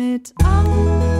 mit Anke,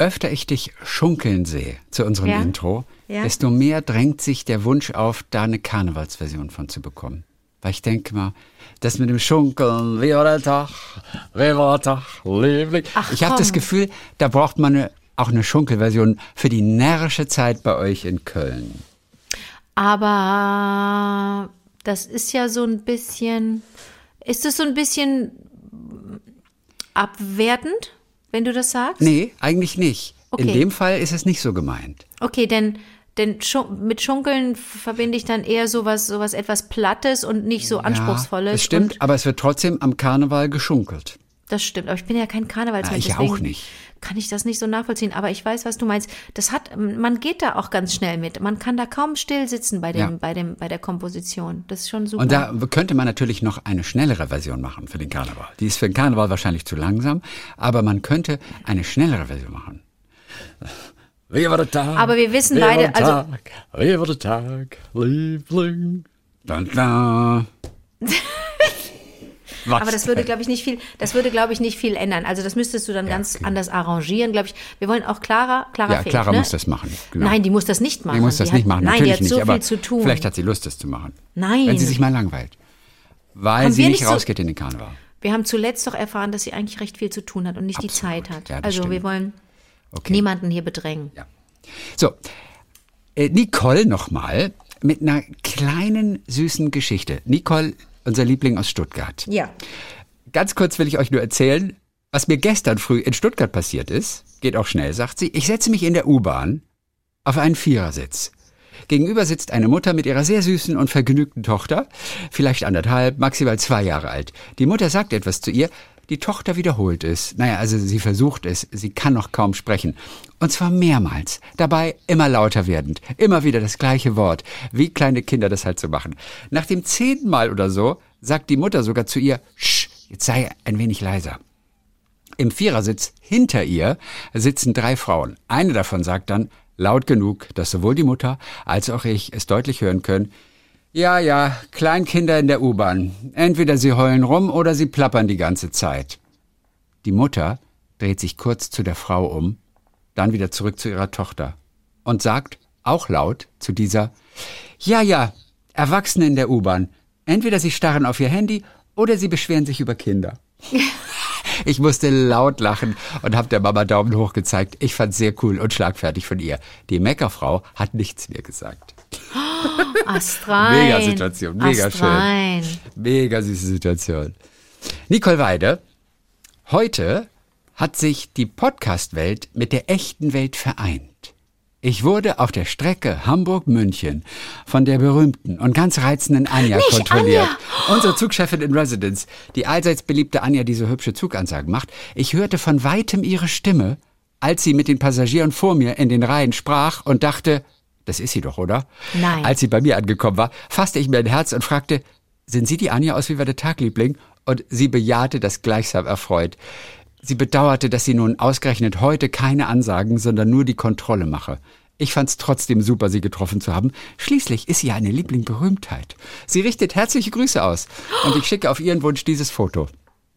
öfter ich dich schunkeln sehe zu unserem Ja. Intro, Ja. desto mehr drängt sich der Wunsch auf, da eine Karnevalsversion von zu bekommen. Weil ich denke mal, das mit dem Schunkeln, wie war der Tag, wie war der Tag, Liebling. Ach, ich habe das. Gefühl, da braucht man eine, auch eine Schunkelversion für die närrische Zeit bei euch in Köln. Aber das ist ja so ein bisschen, ist es so ein bisschen abwertend, wenn du das sagst? Nee, eigentlich nicht. In Okay. dem Fall ist es nicht so gemeint. Okay, denn, denn mit Schunkeln verbinde ich dann eher sowas, sowas etwas Plattes und nicht so anspruchsvolles. Ja, das stimmt, aber es wird trotzdem am Karneval geschunkelt. das stimmt. Aber ich bin ja kein Karnevalsmensch. Ja, ich auch nicht. Kann ich das nicht so nachvollziehen. Aber ich weiß, was du meinst. Das hat, man geht da auch ganz schnell mit. Man kann da kaum still sitzen bei dem, Ja. bei dem, bei der Komposition. Das ist schon super. Und da könnte man natürlich noch eine schnellere Version machen für den Karneval. Die ist für den Karneval wahrscheinlich zu langsam, aber man könnte eine schnellere Version machen. Wie war der Tag? Aber wir wissen Wie war beide, der also- Tag? Wie war der Tag, Liebling? Da, da. Was Aber das würde, glaube ich, nicht viel, das würde, glaube ich, nicht viel ändern. Also das müsstest du dann ganz okay. anders arrangieren, glaube ich. Wir wollen auch Clara, Clara Ja, fehlt, Clara ne? muss das machen. Genau. Nein, die muss das nicht machen. Die muss das Die nicht hat, machen, Nein, natürlich die hat so nicht. aber viel zu tun. Vielleicht hat sie Lust, das zu machen. Nein. Wenn sie sich mal langweilt. Weil Haben sie wir nicht nicht so- rausgeht in den Karneval. wir haben zuletzt doch erfahren, dass sie eigentlich recht viel zu tun hat und nicht die Zeit hat. Ja, also wir stimmt. wollen Okay. niemanden hier bedrängen. Ja. So, äh, Nicole nochmal mit einer kleinen süßen Geschichte. Nicole, unser Liebling aus Stuttgart. Ja. Ganz kurz will ich euch nur erzählen, was mir gestern früh in Stuttgart passiert ist. Geht auch schnell, sagt sie. Ich setze mich in der U-Bahn auf einen Vierersitz. Gegenüber sitzt eine Mutter mit ihrer sehr süßen und vergnügten Tochter, vielleicht anderthalb, maximal zwei Jahre alt. Die Mutter sagt etwas zu ihr, die Tochter wiederholt es. Naja, also sie versucht es, sie kann noch kaum sprechen. Und zwar mehrmals, dabei immer lauter werdend, immer wieder das gleiche Wort, wie kleine Kinder das halt so machen. Nach dem zehnten Mal oder so sagt die Mutter sogar zu ihr, Sch, jetzt sei ein wenig leiser. Im Vierersitz hinter ihr sitzen drei Frauen. Eine davon sagt dann, laut genug, dass sowohl die Mutter als auch ich es deutlich hören können, ja, ja, Kleinkinder in der U-Bahn. Entweder sie heulen rum oder sie plappern die ganze Zeit. Die Mutter dreht sich kurz zu der Frau um, dann wieder zurück zu ihrer Tochter und sagt, auch laut, zu dieser, ja, ja, Erwachsene in der U-Bahn. Entweder sie starren auf ihr Handy oder sie beschweren sich über Kinder. Ich musste laut lachen und habe der Mama Daumen hoch gezeigt. Ich fand's sehr cool und schlagfertig von ihr. Die Meckerfrau hat nichts mehr gesagt. Astrein. Mega Situation, mega Astrein. Mega süße Situation. Nicole Weide, heute hat sich die Podcast-Welt mit der echten Welt vereint. Ich wurde auf der Strecke Hamburg-München von der berühmten und ganz reizenden Anja kontrolliert. Unsere Zugchefin in Residence, die allseits beliebte Anja, die so hübsche Zugansagen macht. Ich hörte von weitem ihre Stimme, als sie mit den Passagieren vor mir in den Reihen sprach und dachte, das ist sie doch, oder? Nein. Als sie bei mir angekommen war, fasste ich mir ein Herz und fragte, sind Sie die Anja aus Wie war der Tag, Liebling? Und sie bejahte das gleichsam erfreut. Sie bedauerte, dass sie nun ausgerechnet heute keine Ansagen, sondern nur die Kontrolle mache. Ich fand's trotzdem super, sie getroffen zu haben. Schließlich ist sie ja eine Liebling-Berühmtheit. Sie richtet herzliche Grüße aus. Und ich schicke auf ihren Wunsch dieses Foto. Und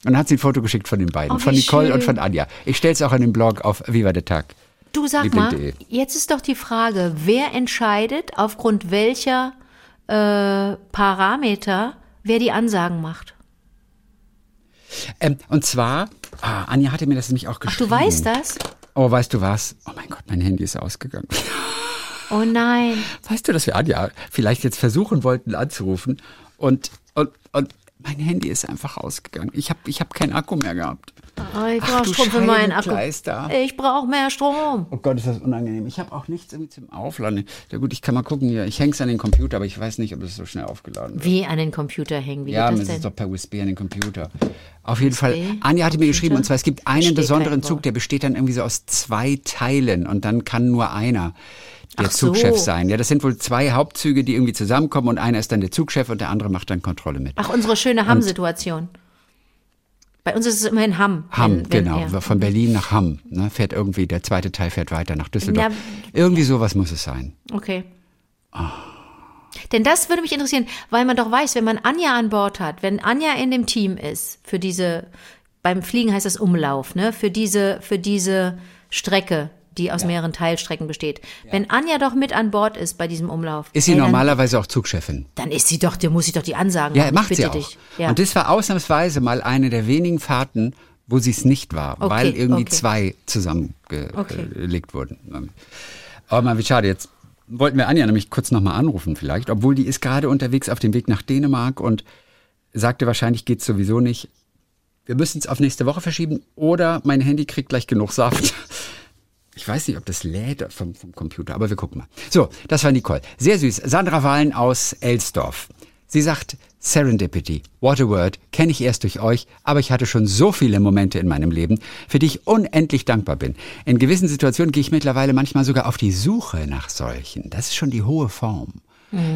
dann hat sie ein Foto geschickt von den beiden, Oh, von Nicole schön. und von Anja. Ich stell's auch an den Blog auf Viva der Tag. Du sag Liebling.de. mal, jetzt ist doch die Frage, wer entscheidet, aufgrund welcher äh, Parameter, wer die Ansagen macht? Ähm, und zwar, ah, Anja hatte mir das nämlich auch Ach, geschrieben. du weißt das? Oh, weißt du was? Oh mein Gott, mein Handy ist ausgegangen. Oh nein. Weißt du, dass wir Anja vielleicht jetzt versuchen wollten anzurufen und, und, und mein Handy ist einfach ausgegangen. Ich habe ich hab keinen Akku mehr gehabt. Oh, ich brauche Strom für meinen Akku. Ich brauche mehr Strom. Oh Gott, ist das unangenehm. Ich habe auch nichts irgendwie zum Aufladen. Ja gut, ich kann mal gucken hier. Ich häng's an den Computer, aber ich weiß nicht, ob das so schnell aufgeladen wird. Wie an den Computer hängen? Wie Ja, das ist doch per USB an den Computer. Auf jeden Fall. USB? Anja hatte mir geschrieben, und zwar, es gibt einen besonderen Zug, der besteht dann irgendwie so aus zwei Teilen und dann kann nur einer. Der Ach so. Zugchef sein. Ja, das sind wohl zwei Hauptzüge, die irgendwie zusammenkommen und einer ist dann der Zugchef und der andere macht dann Kontrolle mit. Ach, unsere schöne Hamm-Situation. Bei uns ist es immerhin Hamm. Hamm, wenn- wenn- genau. ja. Von Berlin nach Hamm. Ne, fährt irgendwie, der zweite Teil fährt weiter nach Düsseldorf. Na, irgendwie sowas muss es sein. Okay. Ah. Denn das würde mich interessieren, weil man doch weiß, wenn man Anja an Bord hat, wenn Anja in dem Team ist, für diese, beim Fliegen heißt das Umlauf, ne, für diese, für diese Strecke, die aus mehreren Teilstrecken besteht. Wenn Anja doch mit an Bord ist bei diesem Umlauf. Ist sie ey, normalerweise auch Zugchefin? Dann, dann ist sie doch, der muss sie doch die Ansagen Ja, machen. macht ich sie auch. Ja. Und das war ausnahmsweise mal eine der wenigen Fahrten, wo sie es nicht war, Okay, weil irgendwie okay. zwei zusammengelegt Okay. wurden. Aber mal wie schade, jetzt wollten wir Anja nämlich kurz nochmal anrufen vielleicht, obwohl die ist gerade unterwegs auf dem Weg nach Dänemark und sagte, wahrscheinlich geht's sowieso nicht. Wir müssen es auf nächste Woche verschieben oder mein Handy kriegt gleich genug Saft. Ich weiß nicht, ob das lädt vom, vom Computer, aber wir gucken mal. So, das war Nicole. Sehr süß. Sandra Wahlen aus Elsdorf. Sie sagt, Serendipity, what a word, kenne ich erst durch euch, aber ich hatte schon so viele Momente in meinem Leben, für die ich unendlich dankbar bin. In gewissen Situationen gehe ich mittlerweile manchmal sogar auf die Suche nach solchen. Das ist schon die hohe Form.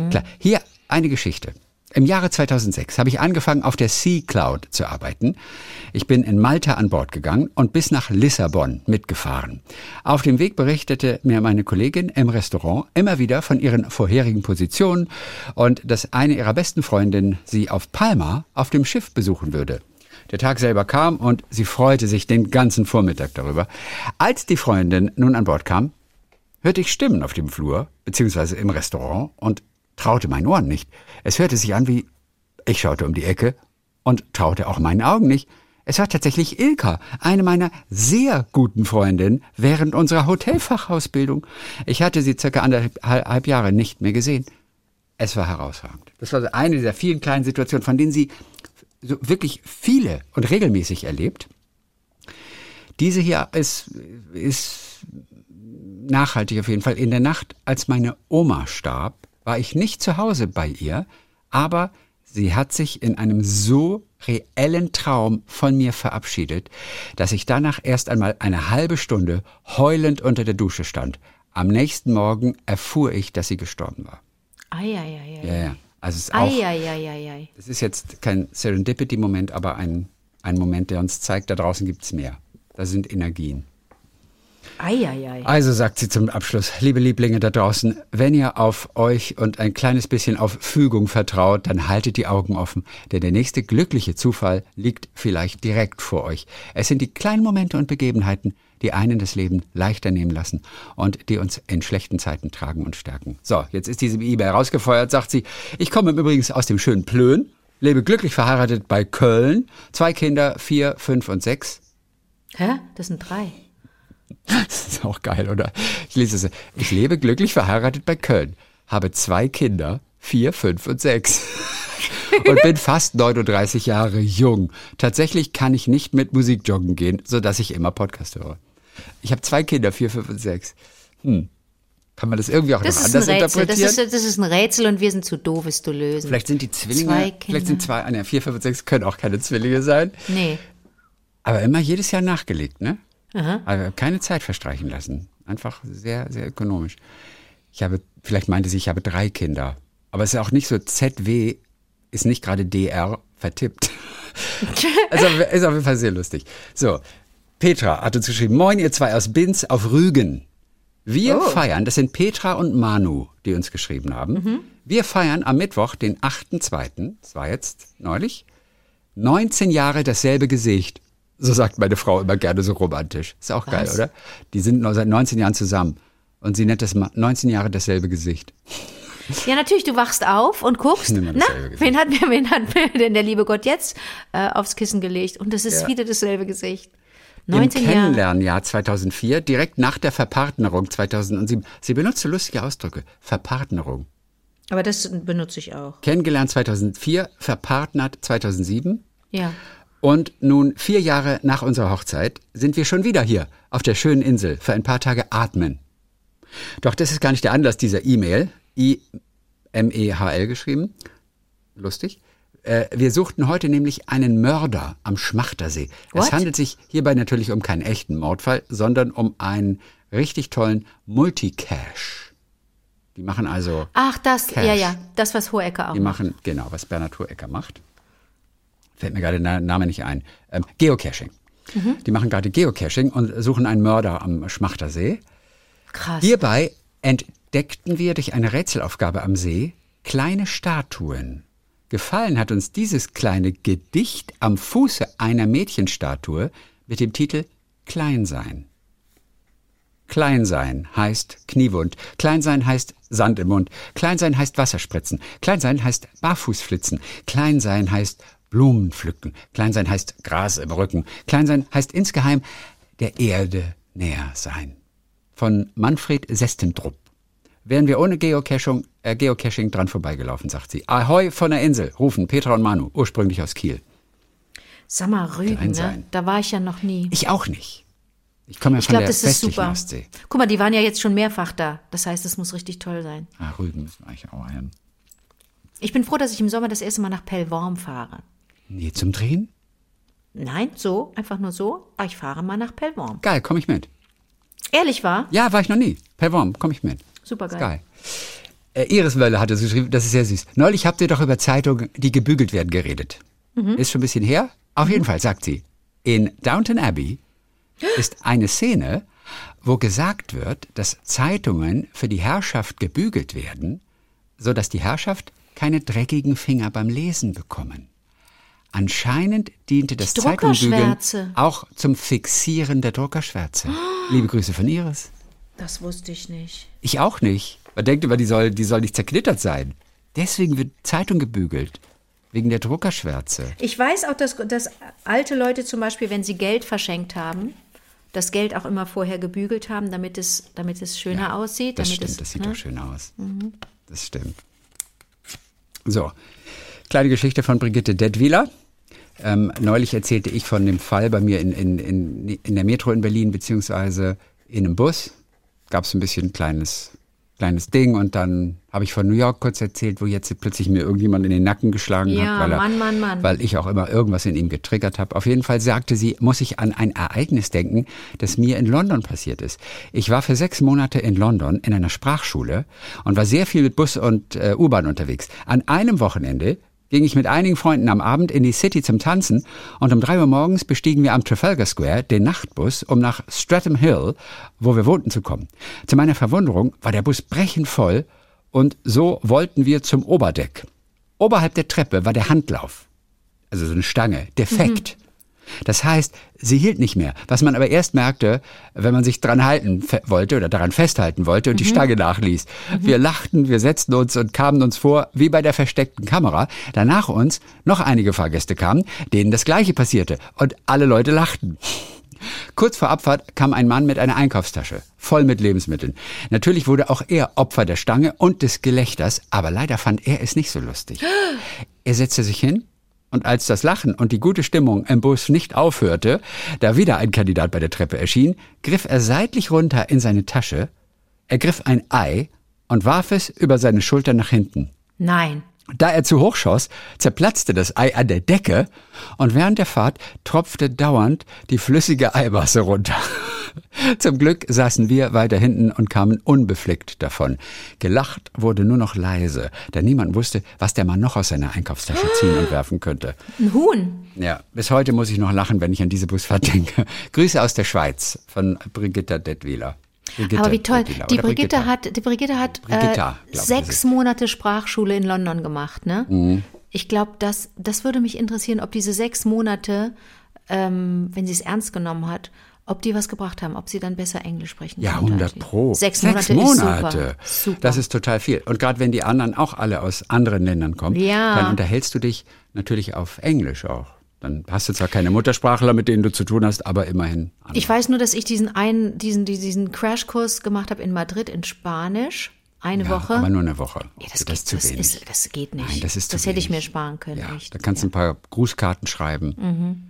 Klar, hier eine Geschichte. Im Jahre 2006 habe ich angefangen, auf der Sea Cloud zu arbeiten. Ich bin in Malta an Bord gegangen und bis nach Lissabon mitgefahren. Auf dem Weg berichtete mir meine Kollegin im Restaurant immer wieder von ihren vorherigen Positionen und dass eine ihrer besten Freundinnen sie auf Palma auf dem Schiff besuchen würde. Der Tag selber kam und sie freute sich den ganzen Vormittag darüber. Als die Freundin nun an Bord kam, hörte ich Stimmen auf dem Flur, beziehungsweise im Restaurant und traute meinen Ohren nicht. Es hörte sich an wie, ich schaute um die Ecke und traute auch meinen Augen nicht. Es war tatsächlich Ilka, eine meiner sehr guten Freundinnen während unserer Hotelfachausbildung. Ich hatte sie circa anderthalb Jahre nicht mehr gesehen. Es war herausragend. Das war eine dieser vielen kleinen Situationen, von denen sie so wirklich viele und regelmäßig erlebt. Diese hier ist, ist nachhaltig auf jeden Fall. In der Nacht, als meine Oma starb, war ich nicht zu Hause bei ihr, aber sie hat sich in einem so reellen Traum von mir verabschiedet, dass ich danach erst einmal eine halbe Stunde heulend unter der Dusche stand. Am nächsten Morgen erfuhr ich, dass sie gestorben war. Eieiei. Ja, ja. Also es ist auch, es ist jetzt kein Serendipity-Moment, aber ein, ein Moment, der uns zeigt, da draußen gibt's mehr. Da sind Energien. Eieiei. Also sagt sie zum Abschluss, liebe Lieblinge da draußen, wenn ihr auf euch und ein kleines bisschen auf Fügung vertraut, dann haltet die Augen offen, denn der nächste glückliche Zufall liegt vielleicht direkt vor euch. Es sind die kleinen Momente und Begebenheiten, die einen das Leben leichter nehmen lassen und die uns in schlechten Zeiten tragen und stärken. So, jetzt ist diese E-Mail rausgefeuert, sagt sie, ich komme übrigens aus dem schönen Plön, lebe glücklich verheiratet bei Köln, zwei Kinder, vier, fünf und sechs. Hä? Das sind drei. Das ist auch geil, oder? Ich lese es. Ich lebe glücklich verheiratet bei Köln, habe zwei Kinder, vier, fünf und sechs. Und bin fast 39 Jahre jung. Tatsächlich kann ich nicht mit Musik joggen gehen, sodass ich immer Podcast höre. Ich habe zwei Kinder, vier, fünf und sechs. Hm. Kann man das irgendwie auch Das noch anders Rätsel. Das interpretieren? ist, das ist ein Rätsel und wir sind zu doof, es zu lösen. vielleicht sind die Zwillinge, Zwei Kinder. vielleicht sind zwei, ne, vier, fünf und sechs können auch keine Zwillinge sein. Nee. Aber immer jedes Jahr nachgelegt, ne? Aha. Also keine Zeit verstreichen lassen. Einfach sehr, sehr ökonomisch. Ich habe, vielleicht meinte sie, ich habe drei Kinder. Aber es ist auch nicht so ZW, ist nicht gerade DR vertippt. also ist auf jeden Fall sehr lustig. So, Petra hat uns geschrieben, moin ihr zwei aus Binz auf Rügen. Wir Oh. feiern, das sind Petra und Manu, die uns geschrieben haben. Wir feiern am Mittwoch, den 8.2., das war jetzt neulich, 19 Jahre dasselbe Gesicht. So sagt meine Frau immer gerne so romantisch. Ist auch geil, Was? oder? Die sind noch seit 19 Jahren zusammen. Und sie nennt das ma- 19 Jahre dasselbe Gesicht. Ja, natürlich, du wachst auf und guckst, na, Gesicht. wen hat, mir, wen hat mir denn der liebe Gott jetzt äh, aufs Kissen gelegt? Und es ist Ja. wieder dasselbe Gesicht. Im 19 Jahre. Kennenlernjahr 2004, direkt nach der Verpartnerung 2007. Sie benutzt so lustige Ausdrücke. Verpartnerung. Aber das benutze ich auch. Kennengelernt 2004, verpartnert 2007. Ja. Und nun, vier Jahre nach unserer Hochzeit, sind wir schon wieder hier auf der schönen Insel für ein paar Tage atmen. Doch das ist gar nicht der Anlass dieser E-Mail. I-M-E-H-L geschrieben. Lustig. Äh, Wir suchten heute nämlich einen Mörder am Schmachtersee. Es What? handelt sich hierbei natürlich um keinen echten Mordfall, sondern um einen richtig tollen Multicache. Die machen also, Ach, das, Cash. ja, ja, das, was Hohecker auch die macht. machen, genau, was Bernhard Hohecker macht. Fällt mir gerade der Name nicht ein. Ähm, Geocaching. Mhm. Die machen gerade Geocaching und suchen einen Mörder am Schmachtersee. Krass. Hierbei entdeckten wir durch eine Rätselaufgabe am See kleine Statuen. Gefallen hat uns dieses kleine Gedicht am Fuße einer Mädchenstatue mit dem Titel Kleinsein. Kleinsein heißt Kniewund. Kleinsein heißt Sand im Mund. Kleinsein heißt Wasserspritzen. Kleinsein heißt Barfußflitzen. Kleinsein heißt Blumen pflücken. Kleinsein heißt Gras im Rücken. Kleinsein heißt insgeheim der Erde näher sein. Von Manfred Sestendrup. Wären wir ohne Geocaching, äh, Geocaching dran vorbeigelaufen, sagt sie. Ahoi von der Insel, rufen Petra und Manu, ursprünglich aus Kiel. Sag mal, Rügen, ne? Da war ich ja noch nie. Ich auch nicht. Ich komme ja Ich von glaube, der das ist super. Ostsee. Guck mal, die waren ja jetzt schon mehrfach da. Das heißt, es muss richtig toll sein. Ah, Rügen müssen wir eigentlich auch hin. Ich bin froh, dass ich im Sommer das erste Mal nach Pellworm fahre. Nee, zum Drehen? Nein, so, einfach nur so. Aber ich fahre mal nach Pellworm. Geil, komme ich mit. Ehrlich war? Ja, war ich noch nie. Per Worm, komme ich mit. Super geil. geil. Äh, Iris Möller hatte so geschrieben, das ist sehr süß. Neulich habt ihr doch über Zeitungen, die gebügelt werden, geredet. Mhm. Ist schon ein bisschen her? Auf jeden Fall, sagt sie. In Downton Abbey ist eine Szene, wo gesagt wird, dass Zeitungen für die Herrschaft gebügelt werden, so dass die Herrschaft keine dreckigen Finger beim Lesen bekommen. Anscheinend diente das Druckerschwärze. auch zum Fixieren der Druckerschwärze. Liebe Grüße von Iris. Das wusste ich nicht. Ich auch nicht. Man denkt immer, die soll, die soll nicht zerknittert sein. Deswegen wird Zeitung gebügelt. Wegen der Druckerschwärze. Ich weiß auch, dass, dass alte Leute zum Beispiel, wenn sie Geld verschenkt haben, das Geld auch immer vorher gebügelt haben, damit es, damit es schöner aussieht. Das damit stimmt, es, das sieht ne? doch schön aus. Das stimmt. So, kleine Geschichte von Brigitte Detwiler. Ähm, neulich erzählte ich von dem Fall bei mir in, in, in, in der Metro in Berlin, beziehungsweise in einem Bus. Gab es ein bisschen kleines, kleines Ding und dann habe ich von New York kurz erzählt, wo jetzt plötzlich mir irgendjemand in den Nacken geschlagen Ja, hat, weil, er, Mann, Mann, Mann. weil ich auch immer irgendwas in ihm getriggert habe. Auf jeden Fall sagte sie, muss ich an ein Ereignis denken, das mir in London passiert ist. Ich war für sechs Monate in London in einer Sprachschule und war sehr viel mit Bus und äh, U-Bahn unterwegs. An einem Wochenende ging ich mit einigen Freunden am Abend in die City zum Tanzen und um drei Uhr morgens bestiegen wir am Trafalgar Square den Nachtbus, um nach Streatham Hill, wo wir wohnten, zu kommen. Zu meiner Verwunderung war der Bus brechend voll und so wollten wir zum Oberdeck. Oberhalb der Treppe war der Handlauf, also so eine Stange, defekt. Das heißt, sie hielt nicht mehr, was man aber erst merkte, wenn man sich dran halten wollte oder daran festhalten wollte und die Stange nachließ. Wir lachten, wir setzten uns und kamen uns vor wie bei der versteckten Kamera. Danach uns noch einige Fahrgäste kamen, denen das Gleiche passierte und alle Leute lachten. Kurz vor Abfahrt kam ein Mann mit einer Einkaufstasche, voll mit Lebensmitteln. Natürlich wurde auch er Opfer der Stange und des Gelächters, aber leider fand er es nicht so lustig. Er setzte sich hin und als das Lachen und die gute Stimmung im Bus nicht aufhörte, da wieder ein Kandidat bei der Treppe erschien, griff er seitlich runter in seine Tasche, ergriff ein Ei und warf es über seine Schulter nach hinten. Nein. Da er zu hoch schoss, zerplatzte das Ei an der Decke und während der Fahrt tropfte dauernd die flüssige Eimasse runter. Zum Glück saßen wir weiter hinten und kamen unbefleckt davon. Gelacht wurde nur noch leise, da niemand wusste, was der Mann noch aus seiner Einkaufstasche ziehen und werfen könnte. Ein Huhn. Ja, bis heute muss ich noch lachen, wenn ich an diese Busfahrt denke. Grüße aus der Schweiz von Brigitta Detwiler. Brigitte Aber wie toll. Detwiler Die Brigitte Brigitta. hat, die Brigitte hat Brigitta, äh, glaub ich, sechs Mhm. Monate Sprachschule in London gemacht, ne? Ich glaube, das, das würde mich interessieren, ob diese sechs Monate, ähm, wenn sie es ernst genommen hat, ob die was gebracht haben, ob sie dann besser Englisch sprechen Ja, konnte 100 als sie. pro. Sechs Monate, Monate. ist super. super. Das ist total viel. Und gerade wenn die anderen auch alle aus anderen Ländern kommen, Ja. dann unterhältst du dich natürlich auf Englisch auch. Dann hast du zwar keine Muttersprachler, mit denen du zu tun hast, aber immerhin. andere. Ich weiß nur, dass ich diesen einen, diesen, diesen Crashkurs gemacht habe in Madrid in Spanisch. Eine ja, Woche. Aber nur eine Woche. Ja, das, das geht, zu das, wenig. ist, das geht nicht. Nein, das ist zu Das hätte ich wenig. mir sparen können. ja, echt. da kannst du ein paar Grußkarten schreiben. Mhm.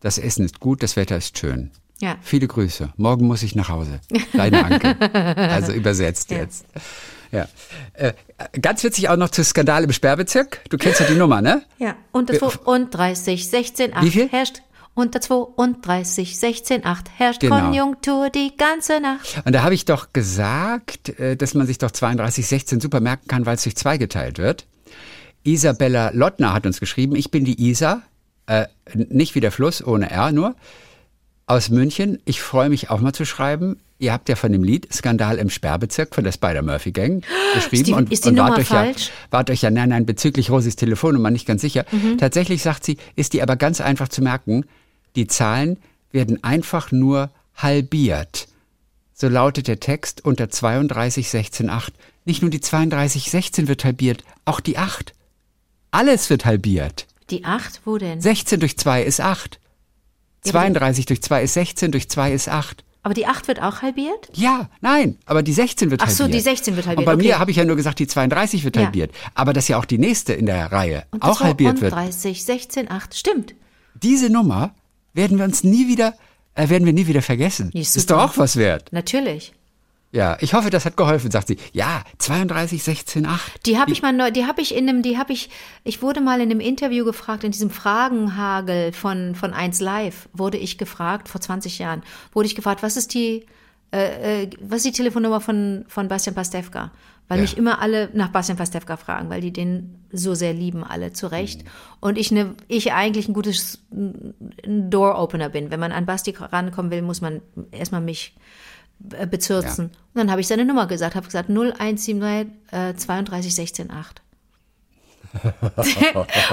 Das Essen ist gut, das Wetter ist schön. Ja. Viele Grüße. Morgen muss ich nach Hause. Deine Anke. also übersetzt Ja. jetzt. Ja. Äh, ganz witzig auch noch zu Skandal im Sperrbezirk. Du kennst ja die Nummer, ne? Ja, und 30, 16, 8 Wie viel? herrscht. Unter 32, 16, 8 herrscht Genau. Konjunktur die ganze Nacht. Und da habe ich doch gesagt, äh, dass man sich doch 3216 super merken kann, weil es durch zwei geteilt wird. Isabella Lottner hat uns geschrieben, ich bin die Isa, äh, nicht wie der Fluss, ohne R nur, aus München. Ich freue mich auch mal zu schreiben. Ihr habt ja von dem Lied Skandal im Sperrbezirk von der Spider-Murphy-Gang geschrieben. Ist die- und, ist die und wart Nummer euch falsch? Ja, wart euch ja, nein, nein, bezüglich Rosis Telefonnummer nicht ganz sicher. Mhm. Tatsächlich sagt sie, ist die aber ganz einfach zu merken, die Zahlen werden einfach nur halbiert. So lautet der Text unter 32.16.8. Nicht nur die 32.16 wird halbiert, auch die 8. Alles wird halbiert. Die 8, wo denn? 16 durch 2 ist 8. Ja, aber 32 durch 2 ist 16, durch 2 ist 8. Aber die 8 wird auch halbiert? Ja, nein, aber die 16 wird Ach so, halbiert. die 16 wird halbiert, Und bei okay. mir habe ich ja nur gesagt, die 32 wird Ja. halbiert. Aber dass ja auch die nächste in der Reihe Und auch halbiert wird. 32, 16, 8. Stimmt. Diese Nummer werden wir uns nie wieder, äh, werden wir nie wieder vergessen. Ist, ist doch auch was wert. Natürlich. Ja, ich hoffe, das hat geholfen, sagt sie. Ja, 32, 16, 8. Die habe ich mal neu, die habe ich in einem, die habe ich, ich wurde mal in einem Interview gefragt, in diesem Fragenhagel von, von 1 Live, wurde ich gefragt, vor 20 Jahren, wurde ich gefragt, was ist die, äh, äh, was ist die Telefonnummer von, von Bastian Pastewka? Weil Ja. mich immer alle nach Bastian Pastewka fragen, weil die den so sehr lieben, alle zu Recht. Und ich ne, ich eigentlich ein gutes Door-Opener bin. Wenn man an Basti rankommen will, muss man erstmal mich äh, bezürzen. Und dann habe ich seine Nummer gesagt, habe gesagt 0173 äh, 32 16 8.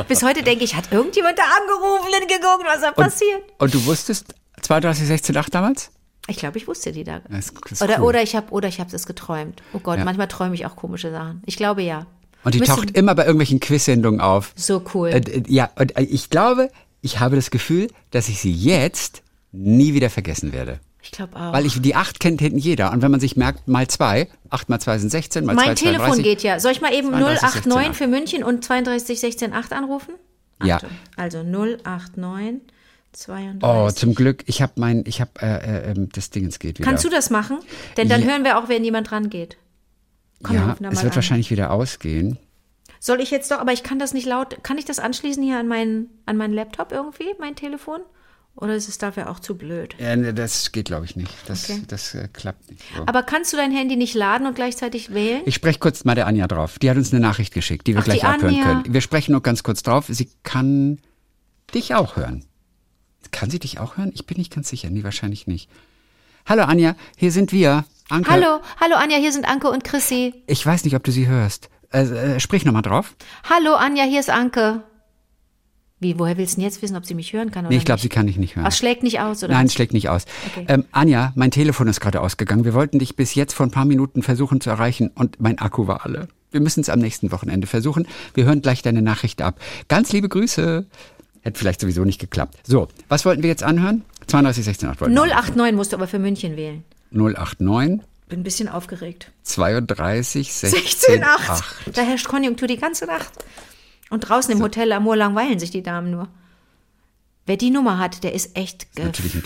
Bis heute denke ich, hat irgendjemand da angerufen und geguckt, was da passiert? Und du wusstest 32, 16, 8 damals? Ich glaube, ich wusste die da. Das das oder, cool. oder ich habe oder ich habe das geträumt. Oh Gott, Ja. manchmal träume ich auch komische Sachen. Ich glaube ja. Und die Müsste- taucht immer bei irgendwelchen Quiz-Sendungen auf. So cool. Äh, äh, ja, und äh, ich glaube, ich habe das Gefühl, dass ich sie jetzt nie wieder vergessen werde. Ich glaube auch. Weil ich die 8 kennt hinten jeder. Und wenn man sich merkt, mal 2, 8 mal 2 sind 16, mal 2 mein Telefon 32. geht ja. Soll ich mal eben 32, 089 16, für München und 32 16 8 anrufen? Ja. Achtung. Also 089 32. Oh, zum Glück, ich habe mein, ich habe, äh, äh, ähm, das Dingens geht wieder. Kannst du das machen? Denn dann Ja. hören wir auch, wenn jemand dran geht. Komm, wir ja, da es wird an. wahrscheinlich wieder ausgehen. Soll ich jetzt doch, aber ich kann das nicht laut, kann ich das anschließen hier an meinen, an meinen Laptop irgendwie, mein Telefon? Oder ist es dafür auch zu blöd? Ja, ne, das geht, glaube ich, nicht. Das, Okay. das äh, klappt nicht so. Aber kannst du dein Handy nicht laden und gleichzeitig wählen? Ich spreche kurz mal der Anja drauf. Die hat uns eine Nachricht geschickt, die wir Ach, die gleich abhören Anja. können. Wir sprechen nur ganz kurz drauf. Sie kann dich auch hören. Kann sie dich auch hören? Ich bin nicht ganz sicher. Nee, wahrscheinlich nicht. Hallo Anja, hier sind wir. Anke. Hallo, hallo Anja, hier sind Anke und Chrissy. Ich weiß nicht, ob du sie hörst. Äh, äh, sprich nochmal drauf. Hallo Anja, hier ist Anke. Wie, woher willst du denn jetzt wissen, ob sie mich hören kann oder Nee, ich glaube, sie kann dich nicht hören. Ach, schlägt nicht aus, oder? Nein, was? schlägt nicht aus. Okay. Ähm, Anja, mein Telefon ist gerade ausgegangen. Wir wollten dich bis jetzt vor ein paar Minuten versuchen zu erreichen und mein Akku war alle. Wir müssen es am nächsten Wochenende versuchen. Wir hören gleich deine Nachricht ab. Ganz liebe Grüße. Hätte vielleicht sowieso nicht geklappt. So, was wollten wir jetzt anhören? 32, 16, 8 wollten wir 089 musst du aber für München wählen. 089 Bin ein bisschen aufgeregt. 32 16, 16, 8. 8. Da herrscht Konjunktur die ganze Nacht. Und draußen im Hotel Amor langweilen sich die Damen nur. Wer die Nummer hat, der ist echt. Ge Natürlich ein.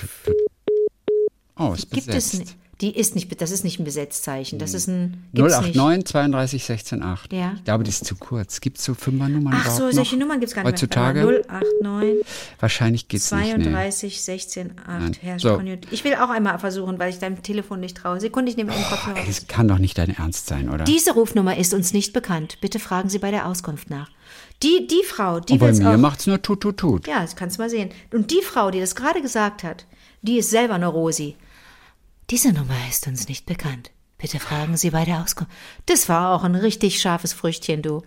Oh, ist gibt besetzt. es nicht. Die ist nicht, das ist nicht ein Besetzzeichen. Das ist ein. Gibt's nicht. 089 32 16 8. Ja. Ich glaube, die ist zu kurz. Gibt es so Fünfernummern Ach so, noch? solche Nummern gibt es gar nicht Heutzutage? mehr. 089 Wahrscheinlich geht's nicht. Nee. 32 16 8 herrscht So. Ich will auch einmal versuchen, weil ich deinem Telefon nicht traue. Sekunde, ich nehme einen Kopfhörer. Ey, das kann doch nicht dein Ernst sein, oder? Diese Rufnummer ist uns nicht bekannt. Bitte fragen Sie bei der Auskunft nach. Die, die Frau, die Und bei will's mir auch. macht's nur tut, tut, tut. Ja, das kannst du mal sehen. Und die Frau, die das gerade gesagt hat, die ist selber eine Rosi. Diese Nummer ist uns nicht bekannt. Bitte fragen Sie bei der Auskunft. Das war auch ein richtig scharfes Früchtchen, du.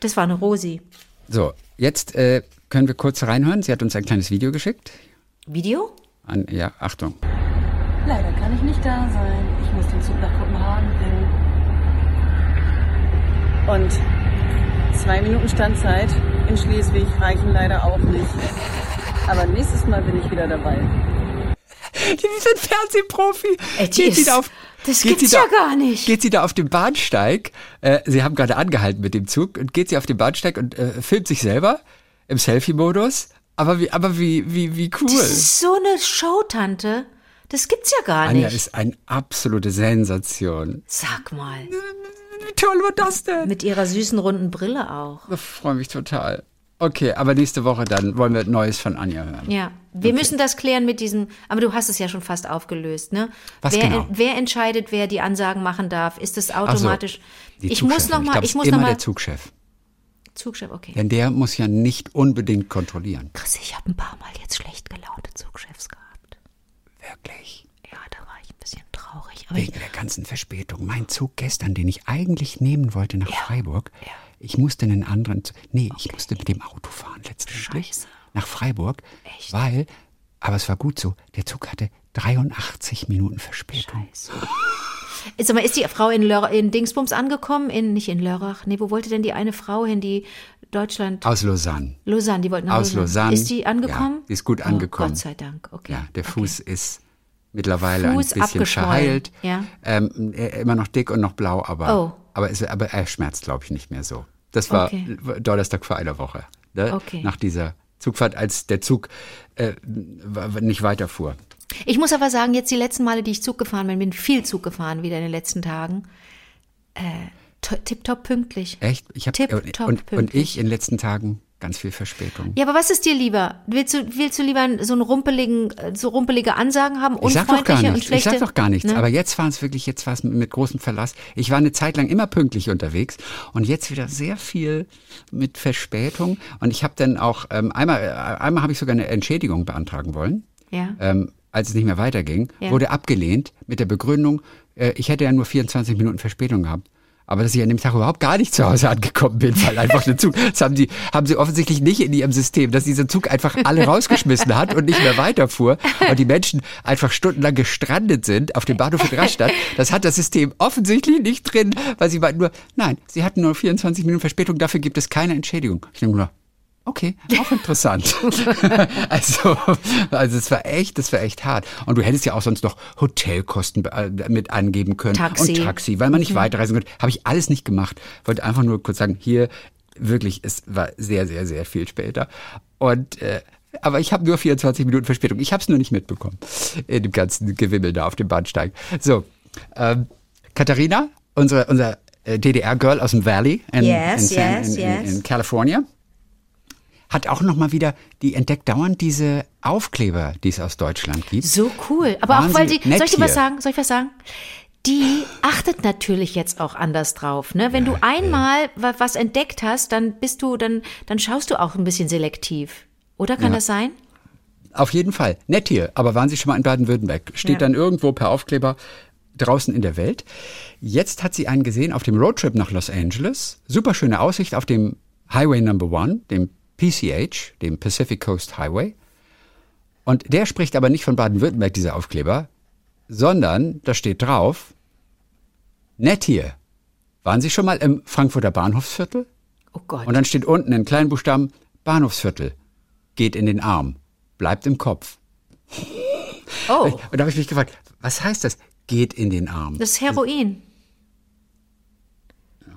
Das war eine Rosi. So, jetzt äh, können wir kurz reinhören. Sie hat uns ein kleines Video geschickt. Video? An, ja, Achtung. Leider kann ich nicht da sein. Ich muss den Zug nach Kopenhagen bringen. Und zwei Minuten Standzeit in Schleswig reichen leider auch nicht. Aber nächstes Mal bin ich wieder dabei. Die ist ein Fernsehprofi. Ey, die Geht sie ist- da auf, das geht gibt's sie da, ja gar nicht. Geht sie da auf dem Bahnsteig? Äh, sie haben gerade angehalten mit dem Zug und geht sie auf den Bahnsteig und äh, filmt sich selber im Selfie-Modus. Aber wie, aber wie, wie, wie cool. Das ist so eine Showtante. Das gibt's ja gar Anja nicht. ist eine absolute Sensation. Sag mal. Wie toll war das denn? Mit ihrer süßen runden Brille auch. Ich freue mich total. Okay, aber nächste Woche dann wollen wir Neues von Anja hören. Ja, wir müssen das klären mit diesem, aber du hast es ja schon fast aufgelöst, ne? Was wer, genau? wer entscheidet, wer die Ansagen machen darf? Ist so, automatisch? die ich muss noch mal, glaub, ich muss ist noch immer mal der Zugchef. Zugchef, okay. Denn der muss ja nicht unbedingt kontrollieren. Chris, ich habe ein paar Mal jetzt schlecht gelaunte Zugchefs gehabt. Wirklich. Ja, da war ich ein bisschen traurig, aber Wegen der ganzen Verspätung. Mein Zug gestern, den ich eigentlich nehmen wollte nach Freiburg, ich musste einen anderen, nee, ich musste mit dem Auto fahren letztendlich Scheiße. nach Freiburg, Echt? weil, aber es war gut so, der Zug hatte 83 Minuten Verspätung. Sag mal, ist die Frau in, Lör in Dingsbums angekommen? In, nicht in Lörrach. Nee, wo wollte denn die eine Frau hin, die Deutschland. Aus Lausanne. Lausanne, die wollten nach Aus Lausanne. Ist die angekommen? Ja, die ist gut Oh, angekommen. Gott sei Dank, okay. Ja, der okay. Fuß ist mittlerweile Fuß ein bisschen verheilt. ja. Ähm, er- immer noch dick und noch blau, aber, Oh. aber, es, aber er schmerzt, glaube ich, nicht mehr so. Das war Okay. Donnerstag vor einer Woche. Ne? Okay. Nach dieser Zugfahrt, als der Zug äh, nicht weiterfuhr. Ich muss aber sagen, jetzt die letzten Male, die ich Zug gefahren bin, bin viel Zug gefahren wieder in den letzten Tagen. Äh, to- tipptopp pünktlich. Echt? Ich hab, Tipptopp und, und pünktlich. ich in den letzten Tagen ganz viel Verspätung. Ja, aber was ist dir lieber? Willst du, willst du lieber so einen rumpeligen, so rumpelige Ansagen haben, Ich sag doch gar nichts. Ich sag doch gar nichts. Ne? Aber jetzt war es wirklich, jetzt war es mit, mit großem Verlass. Ich war eine Zeit lang immer pünktlich unterwegs und jetzt wieder sehr viel mit Verspätung. Und ich habe dann auch ähm, einmal, äh, einmal habe ich sogar eine Entschädigung beantragen wollen. Ja. Ähm, als es nicht mehr weiterging, Ja. wurde abgelehnt mit der Begründung, äh, ich hätte ja nur 24 Minuten Verspätung gehabt. Aber dass ich an dem Tag überhaupt gar nicht zu Hause angekommen bin, weil einfach der Zug, das haben sie, haben sie offensichtlich nicht in ihrem System, dass dieser Zug einfach alle rausgeschmissen hat und nicht mehr weiterfuhr und die Menschen einfach stundenlang gestrandet sind auf dem Bahnhof in Rastatt. Das hat das System offensichtlich nicht drin, weil sie meinten nur, nein, sie hatten nur 24 Minuten Verspätung, dafür gibt es keine Entschädigung. Ich denke nur, Okay, auch interessant. also, also es war echt, das war echt hart. Und du hättest ja auch sonst noch Hotelkosten äh, mit angeben können Taxi. und Taxi, weil man nicht weiterreisen konnte. Habe ich alles nicht gemacht. Wollte einfach nur kurz sagen, hier wirklich, es war sehr, sehr, sehr viel später. Und äh, aber ich habe nur 24 Minuten Verspätung. Ich habe es nur nicht mitbekommen in dem ganzen Gewimmel da auf dem Bahnsteig. So, ähm, Katharina, unsere, unser äh, DDR-Girl aus dem Valley in, Yes, in, yes, in, yes. in California hat auch noch mal wieder, die entdeckt dauernd diese Aufkleber, die es aus Deutschland gibt. So cool. Aber auch Waren weil Sie die, soll ich dir was sagen? Soll ich was sagen? Die achtet natürlich jetzt auch anders drauf, ne? Wenn du einmal wa- was entdeckt hast, dann bist du, dann, dann schaust du auch ein bisschen selektiv. Oder kann Ja. das sein? Auf jeden Fall. Nett hier. Aber waren Sie schon mal in Baden-Württemberg? Steht Ja. dann irgendwo per Aufkleber draußen in der Welt. Jetzt hat sie einen gesehen auf dem Roadtrip nach Los Angeles. Superschöne Aussicht auf dem Highway Number One, dem PCH, dem Pacific Coast Highway. Und der spricht aber nicht von Baden-Württemberg, dieser Aufkleber, sondern da steht drauf, nett hier. Waren Sie schon mal im Frankfurter Bahnhofsviertel? Oh Gott. Und dann steht unten in kleinen Buchstaben Bahnhofsviertel. Geht in den Arm. Bleibt im Kopf. oh, Und da habe ich mich gefragt, was heißt das? Geht in den Arm. das ist Heroin. Oh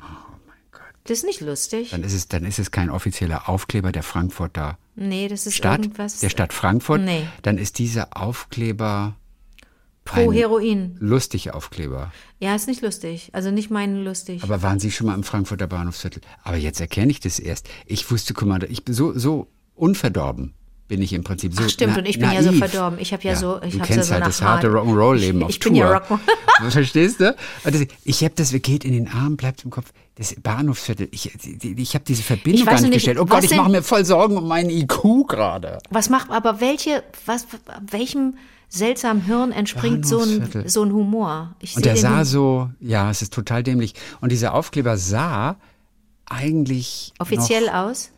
Das ist nicht lustig. Dann ist es, dann ist es kein offizieller Aufkleber der Frankfurter Nee, das ist Stadt, irgendwas der Stadt Frankfurt. Nee. Dann ist dieser Aufkleber pro Heroin. lustig Aufkleber. Ja, ist nicht lustig. Also nicht meinen lustig. Aber waren Sie schon mal im Frankfurter Bahnhofsviertel? Aber jetzt erkenne ich das erst. Ich wusste, guck mal, ich bin so, so unverdorben bin ich im Prinzip so Ach, stimmt, na- und ich bin ja so naiv. verdorben. Ich habe ja so- ich du hab's ja kennst so halt das harte Hart. Rock'n'Roll-Leben auf ich bin Tour. ja Rock'n'Roll. Verstehst du? Das, ich habe das, geht in den Arm, bleibt im Kopf. Das Bahnhofsviertel, ich, ich, habe diese Verbindung gar nicht nicht, gestellt. Oh Gott, ich mache mir voll Sorgen um meinen IQ gerade. Was macht aber welche, was, welchem seltsamen Hirn entspringt so ein, so ein Humor? Ich Und der sah Hum- so, ja, es ist total dämlich. Und dieser Aufkleber sah eigentlich offiziell aus.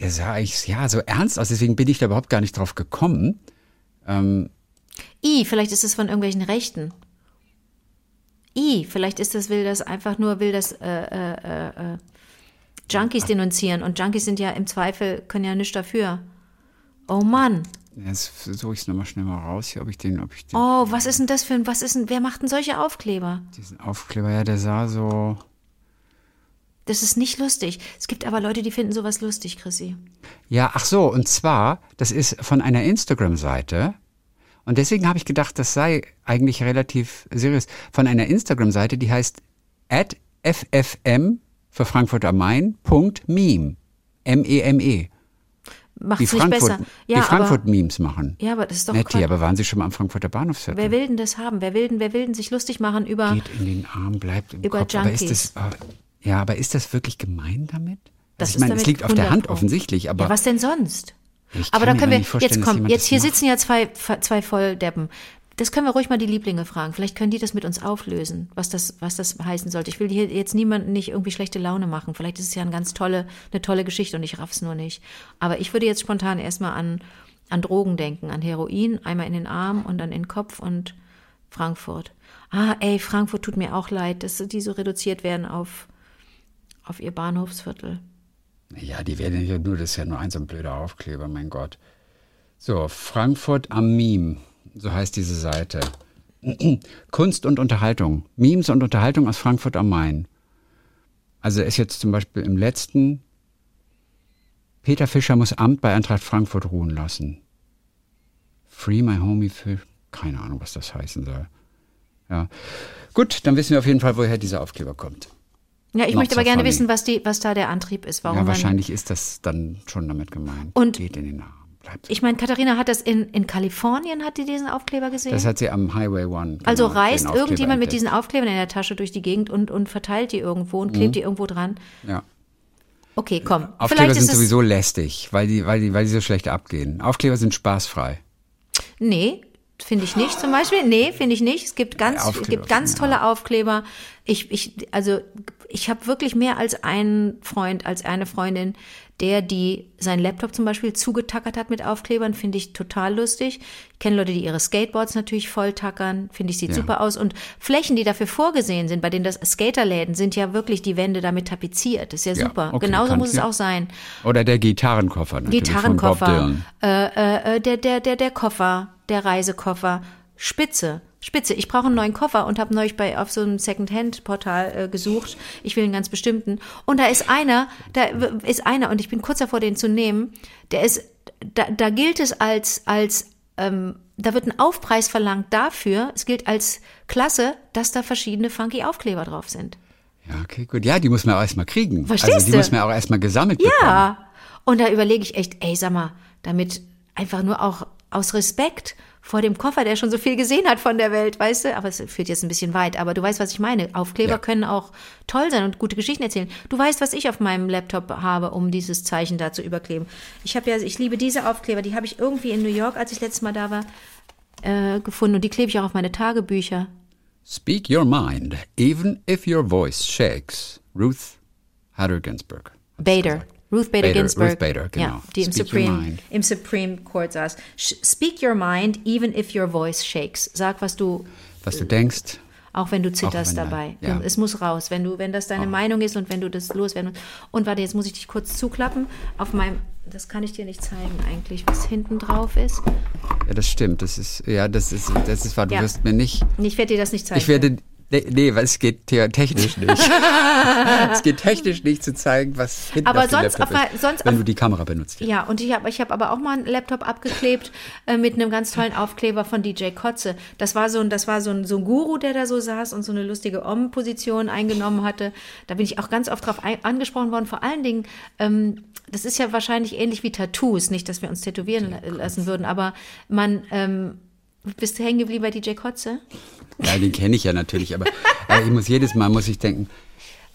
Der sah eigentlich, ja, so ernst aus. Deswegen bin ich da überhaupt gar nicht drauf gekommen. I, vielleicht ist es von irgendwelchen Rechten. I, vielleicht ist das, will das einfach nur, will das äh, äh, äh, äh, Junkies denunzieren. Und Junkies sind ja im Zweifel, können ja nichts dafür. Oh Mann. Jetzt versuche ich es nochmal schnell mal raus hier, ob ich den, ob ich den, Oh, was ist denn das für ein, was ist denn, wer macht denn solche Aufkleber? diesen Aufkleber, ja, der sah so. Das ist nicht lustig. Es gibt aber Leute, die finden sowas lustig, Chrissy. Ja, ach so, und zwar, das ist von einer Instagram-Seite. Und deswegen habe ich gedacht, das sei eigentlich relativ seriös. Von einer Instagram-Seite, die heißt at ffm für Frankfurt am Main, Punkt Meme. M-E-M-E. Macht's Die nicht Frankfurt, besser. die Ja, aber, Frankfurt-Memes machen. ja, aber das ist doch Netti, Quatsch. aber waren Sie schon mal am Frankfurter Bahnhofsviertel? Wer will denn das haben? Wer will denn, wer will denn sich lustig machen über Geht in den Arm, bleibt im Über Kopf. Aber ist Junkies. das, aber, ja, aber ist das wirklich gemein damit? Das also ich ist meine, es liegt auf der 100 Hand offensichtlich, aber Ja, was denn sonst? Aber kann da können wir, jetzt komm, jetzt hier sitzen ja zwei, zwei Volldeppen. Das können wir ruhig mal die Lieblinge fragen. Vielleicht können die das mit uns auflösen, was das, was das heißen sollte. Ich will hier jetzt niemanden nicht irgendwie schlechte Laune machen. Vielleicht ist es ja eine ganz tolle, eine tolle Geschichte und ich raff's nur nicht. Aber ich würde jetzt spontan erstmal an, an Drogen denken, an Heroin, einmal in den Arm und dann in den Kopf und Frankfurt. Ah, ey, Frankfurt tut mir auch leid, dass die so reduziert werden auf, auf ihr Bahnhofsviertel. Ja, die werden ja nur, das ist ja nur ein so ein blöder Aufkleber, mein Gott. So, Frankfurt am Meme, so heißt diese Seite. Kunst und Unterhaltung. Memes und Unterhaltung aus Frankfurt am Main. Also ist jetzt zum Beispiel im letzten Peter Fischer muss Amt bei Eintracht Frankfurt ruhen lassen. Free my homie Fish. Keine Ahnung, was das heißen soll. Ja. Gut, dann wissen wir auf jeden Fall, woher dieser Aufkleber kommt. Ja, ich möchte aber gerne wissen, was, die, was da der Antrieb ist. Warum ja, wahrscheinlich ist das dann schon damit gemeint. Und- Geht in den Arm. Bleibt. Ich meine, Katharina hat das in, in Kalifornien, hat die diesen Aufkleber gesehen? Das hat sie am Highway One. also genau, reist den Aufkleber irgendjemand mit entdeckt. diesen Aufklebern in der Tasche durch die Gegend und, und verteilt die irgendwo und klebt die irgendwo dran. Ja. Okay, komm. Aufkleber Vielleicht sind sowieso lästig, weil die, weil, die, weil die so schlecht abgehen. Aufkleber sind spaßfrei. Nee, finde ich nicht zum Beispiel. Nee, finde ich nicht. Es gibt ganz, Aufkleber es gibt ganz tolle Aufkleber. Ich, ich, also, ich habe wirklich mehr als einen Freund, als eine Freundin, der die seinen Laptop zum Beispiel zugetackert hat mit Aufklebern, finde ich total lustig. Ich kenne Leute, die ihre Skateboards natürlich voll tackern, finde ich sieht Ja. super aus. Und Flächen, die dafür vorgesehen sind, bei denen das Skaterläden sind ja wirklich die Wände damit tapeziert. Das ist ja, Ja, super. okay, Genauso muss es ja. auch sein. Oder der Gitarrenkoffer natürlich Gitarrenkoffer, äh, äh, äh, der, der, der, der Koffer, der Reisekoffer, Spitze. Spitze, ich brauche einen neuen Koffer und habe neulich bei auf so einem Secondhand-Portal äh, gesucht. Ich will einen ganz bestimmten. Und da ist einer, da ist einer, und ich bin kurz davor, den zu nehmen, der ist, da, da gilt es als, als ähm, da wird ein Aufpreis verlangt dafür, es gilt als Klasse, dass da verschiedene funky Aufkleber drauf sind. Ja, okay, gut. Ja, die muss man auch erstmal kriegen. Verstehst also die du? muss man auch erstmal gesammelt bekommen. Ja. Und da überlege ich echt, ey, sag mal, damit einfach nur auch aus Respekt vor dem Koffer, der schon so viel gesehen hat von der Welt, weißt du? Aber es führt jetzt ein bisschen weit. Aber du weißt, was ich meine. Aufkleber Ja. können auch toll sein und gute Geschichten erzählen. Du weißt, was ich auf meinem Laptop habe, um dieses Zeichen da zu überkleben. Ich habe ja, ich liebe diese Aufkleber. Die habe ich irgendwie in New York, als ich letztes Mal da war, äh, gefunden. Und die klebe ich auch auf meine Tagebücher. Speak your mind, even if your voice shakes. Ruth Hader Ginsburg. Bader. Ruth Bader, Bader, Ginsburg. Ruth Bader, genau. Ja, die im Supreme, im Supreme Court saß. Speak your mind, even if your voice shakes. Sag, was du, Was du denkst. auch wenn du zitterst wenn, dabei. ja. Es muss raus, wenn du, wenn das deine Meinung ist und wenn du das loswerden musst. Und warte, jetzt muss ich dich kurz zuklappen. Auf meinem, das kann ich dir nicht zeigen eigentlich, was hinten drauf ist. Ja, das stimmt. Das ist, ja, das ist, das ist wahr. Du Ja. wirst mir nicht, Ich werde dir das nicht zeigen. ich werde, nee, nee, weil es geht technisch nicht. es geht technisch nicht zu zeigen, was hinten Aber auf dem sonst Laptop auf- ist, sonst wenn auf- du die Kamera benutzt. Ja, und ich habe ich hab aber auch mal einen Laptop abgeklebt äh, mit einem ganz tollen Aufkleber von DJ Kotze. Das war so ein, das war so ein, so ein Guru, der da so saß und so eine lustige Om-Position eingenommen hatte. Da bin ich auch ganz oft drauf ein, angesprochen worden. Vor allen Dingen, ähm, das ist ja wahrscheinlich ähnlich wie Tattoos. Nicht, dass wir uns tätowieren la- lassen würden, aber man, ähm, bist du hängen geblieben bei DJ Kotze? Ja, den kenne ich ja natürlich, aber, aber ich muss jedes Mal muss ich denken,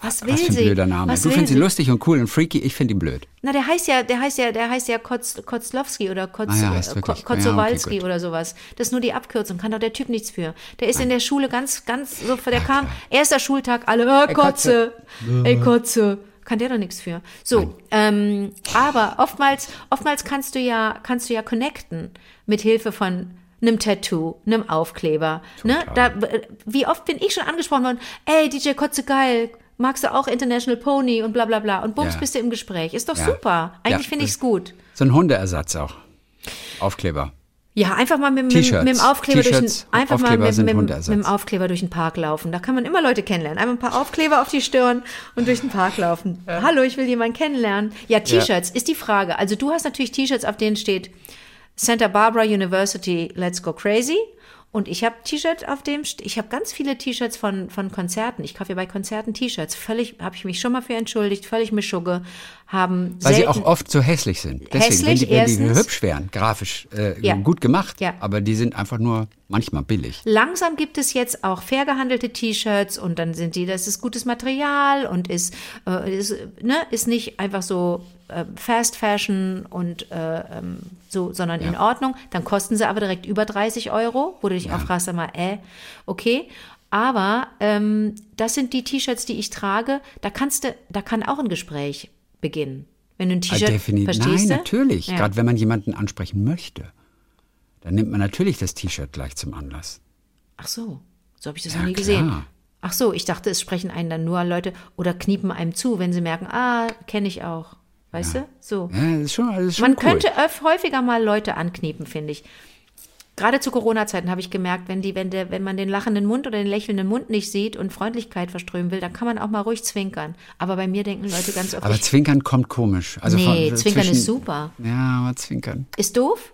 Was will was für ein sie? blöder Name. Was du findest ihn sie? lustig und cool und freaky, ich finde ihn blöd. Na, der heißt ja, der heißt ja, der heißt ja Kotz, Kotzlowski oder Kotz, Ah ja, heißt äh, wirklich. Ko- Ja, okay, Kotzowalski oder sowas. Das ist nur die Abkürzung, kann doch der Typ nichts für. Der ist in der Schule ganz, ganz so, der kam, erster Schultag, alle, äh, Kotze, ey Kotze. Kann der doch nichts für. So, ähm, aber oftmals, oftmals kannst du ja, kannst du ja connecten mit Hilfe von einem Tattoo, einem Aufkleber. Ne? Da, wie oft bin ich schon angesprochen worden, ey, DJ Kotze geil, magst du auch International Pony und bla bla bla. Und bums Ja. bist du im Gespräch. Ist doch Ja. super. Eigentlich Ja, finde das- ich's gut. So ein Hundeersatz auch. Aufkleber. Ja, einfach mal mit, mit, mit dem Aufkleber durch den, einfach mal Aufkleber mit, sind mit, mit Hundeersatz. dem Aufkleber durch den Park laufen. Da kann man immer Leute kennenlernen. Einfach ein paar Aufkleber auf die Stirn und durch den Park laufen. Hallo, ich will jemanden kennenlernen. Ja, T-Shirts ist die Frage. Also du hast natürlich T-Shirts, auf denen steht Santa Barbara University, let's go crazy. Und ich habe T-Shirt, auf dem ich habe ganz viele T-Shirts von von Konzerten. Ich kaufe ja bei Konzerten T-Shirts. Völlig habe ich mich schon mal für entschuldigt, völlig Mischugge. haben Weil sie auch oft so hässlich sind. Deswegen, Hässlich, wenn, die, wenn die erstens. hübsch wären, grafisch äh, Ja. gut gemacht, Ja. aber die sind einfach nur manchmal billig. Langsam gibt es jetzt auch fair gehandelte T-Shirts und dann sind die, das ist gutes Material und ist, äh, ist, ne, ist nicht einfach so äh, Fast Fashion und äh, ähm, so, sondern in Ordnung. Dann kosten sie aber direkt über 30 Euro, wo du dich auch fragst, sag mal, äh, okay. Aber ähm, das sind die T-Shirts, die ich trage. Da kannst du, da kann auch ein Gespräch beginnen. Wenn du ein Ah, T-Shirt definitiv. verstehst Nein, du? natürlich. Ja. Gerade wenn man jemanden ansprechen möchte, dann nimmt man natürlich das T-Shirt gleich zum Anlass. Ach so, so habe ich das Ja, noch nie klar. gesehen. Ach so, ich dachte, es sprechen einen dann nur Leute oder kniepen einem zu, wenn sie merken, ah, kenne ich auch. Weißt du? So. Ja, das ist schon, das ist schon Man cool. könnte häufiger mal Leute ankniepen, finde ich. Gerade zu Corona-Zeiten habe ich gemerkt, wenn, die, wenn, der, wenn man den lachenden Mund oder den lächelnden Mund nicht sieht und Freundlichkeit verströmen will, dann kann man auch mal ruhig zwinkern. Aber bei mir denken Leute ganz oft, aber Zwinkern kommt komisch. Also nee, von, Zwinkern zwischen- ist super. Ja, aber Zwinkern. Ist doof?